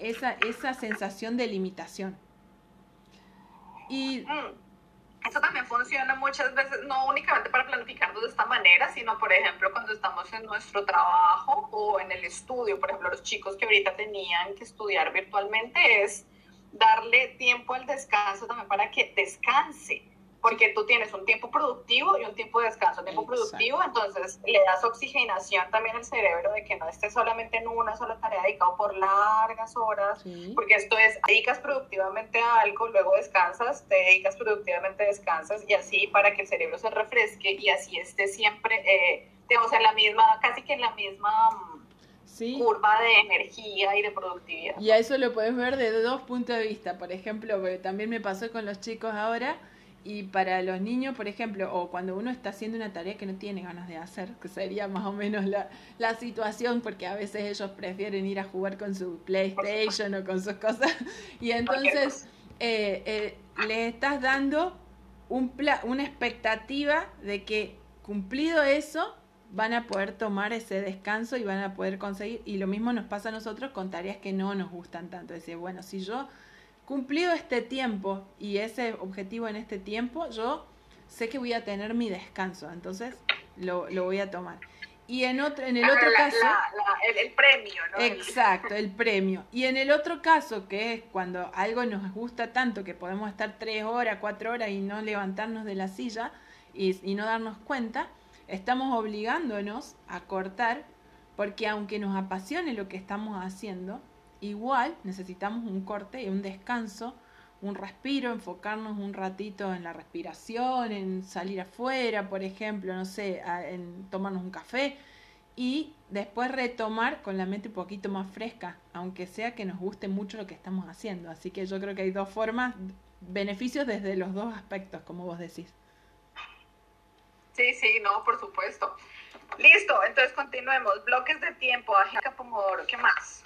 esa, esa sensación de limitación. Y mm, eso también funciona muchas veces, no únicamente para planificarnos de esta manera, sino por ejemplo cuando estamos en nuestro trabajo o en el estudio. Por ejemplo, los chicos que ahorita tenían que estudiar virtualmente es darle tiempo al descanso también para que descanse, porque tú tienes un tiempo productivo y un tiempo de descanso. Tiempo productivo, entonces le das oxigenación también al cerebro de que no esté solamente en una sola tarea dedicado por largas horas, porque esto es, dedicas productivamente a algo, luego descansas, te dedicas productivamente, descansas y así para que el cerebro se refresque y así esté siempre, eh, digamos, en la misma, casi que en la misma... Curva de energía y de productividad. Y a eso lo puedes ver desde dos puntos de vista. Por ejemplo, también me pasó con los chicos ahora, y para los niños, por ejemplo, o cuando uno está haciendo una tarea que no tiene ganas de hacer, que sería más o menos la, la situación, porque a veces ellos prefieren ir a jugar con su PlayStation o con sus cosas, y entonces eh, eh, le estás dando un una expectativa de que cumplido eso, van a poder tomar ese descanso y van a poder conseguir, y lo mismo nos pasa a nosotros con tareas que no nos gustan tanto, decir, bueno, si yo cumplido este tiempo y ese objetivo en este tiempo, yo sé que voy a tener mi descanso, entonces lo, voy a tomar. Y en, otro, en el otro caso... el, premio, ¿no? Exacto, el premio. Y en el otro caso, que es cuando algo nos gusta tanto que podemos estar tres horas, cuatro horas y no levantarnos de la silla y, y no darnos cuenta, estamos obligándonos a cortar porque aunque nos apasione lo que estamos haciendo, igual necesitamos un corte y un descanso, un respiro, enfocarnos un ratito en la respiración, en salir afuera, por ejemplo, no sé, en tomarnos un café y después retomar con la mente un poquito más fresca, aunque sea que nos guste mucho lo que estamos haciendo. Así que yo creo que hay dos formas, beneficios desde los dos aspectos, como vos decís. Sí, sí, no, por supuesto. Listo, entonces continuemos. Bloques de tiempo, agenda Pomodoro, ¿qué más?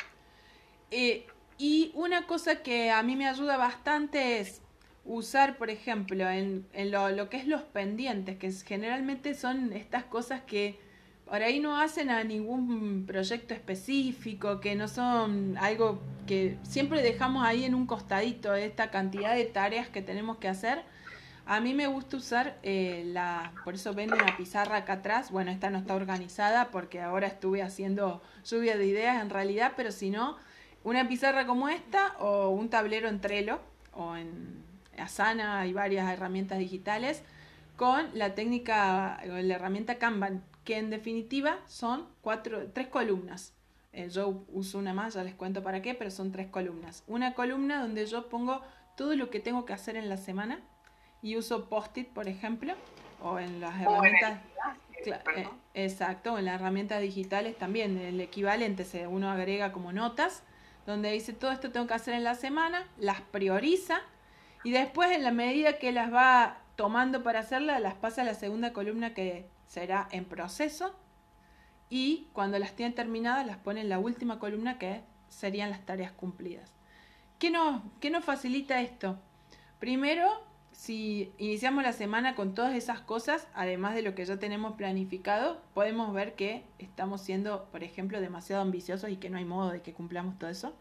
Eh, y una cosa que a mí me ayuda bastante es usar, por ejemplo, en, lo, que es los pendientes, que generalmente son estas cosas que por ahí no hacen a ningún proyecto específico, que no son algo que siempre dejamos ahí en un costadito esta cantidad de tareas que tenemos que hacer. A mí me gusta usar eh, la, por eso ven una pizarra acá atrás. Bueno, esta no está organizada porque ahora estuve haciendo lluvia de ideas en realidad, pero si no, una pizarra como esta o un tablero en Trello o en Asana, hay varias herramientas digitales, con la técnica, la herramienta Kanban, que en definitiva son cuatro, tres columnas. Eh, yo uso una más, ya les cuento para qué, pero son tres columnas. Una columna donde yo pongo todo lo que tengo que hacer en la semana y uso post-it, por ejemplo, o en las herramientas... Eh, exacto, en las herramientas digitales también, el equivalente, se uno agrega como notas donde dice todo esto tengo que hacer en la semana, las prioriza y después en la medida que las va tomando para hacerlas, las pasa a la segunda columna que será en proceso y cuando las tiene terminadas las pone en la última columna que serían las tareas cumplidas. ¿Qué nos, qué nos facilita esto? Primero, si iniciamos la semana con todas esas cosas, además de lo que ya tenemos planificado, podemos ver que estamos siendo, por ejemplo, demasiado ambiciosos y que no hay modo de que cumplamos todo eso.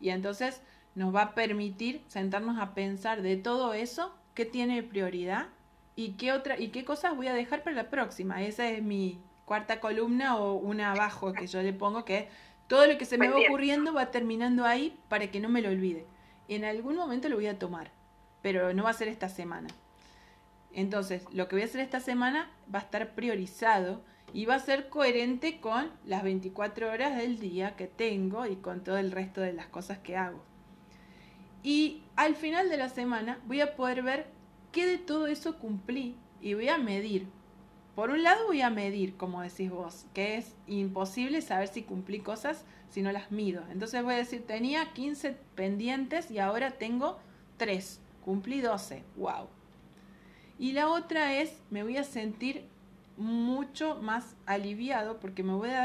Y entonces nos va a permitir sentarnos a pensar de todo eso, qué tiene prioridad y qué otra y qué cosas voy a dejar para la próxima. Esa es mi cuarta columna o una abajo que yo le pongo que todo lo que se me va ocurriendo va terminando ahí para que no me lo olvide. En algún momento lo voy a tomar pero no va a ser esta semana. Entonces, lo que voy a hacer esta semana va a estar priorizado y va a ser coherente con las 24 horas del día que tengo y con todo el resto de las cosas que hago. Y al final de la semana voy a poder ver qué de todo eso cumplí y voy a medir. Por un lado voy a medir, como decís vos, que es imposible saber si cumplí cosas si no las mido. Entonces voy a decir, tenía 15 pendientes y ahora tengo 3. Cumplí 12, wow. Y la otra es, me voy a sentir mucho más aliviado porque me voy a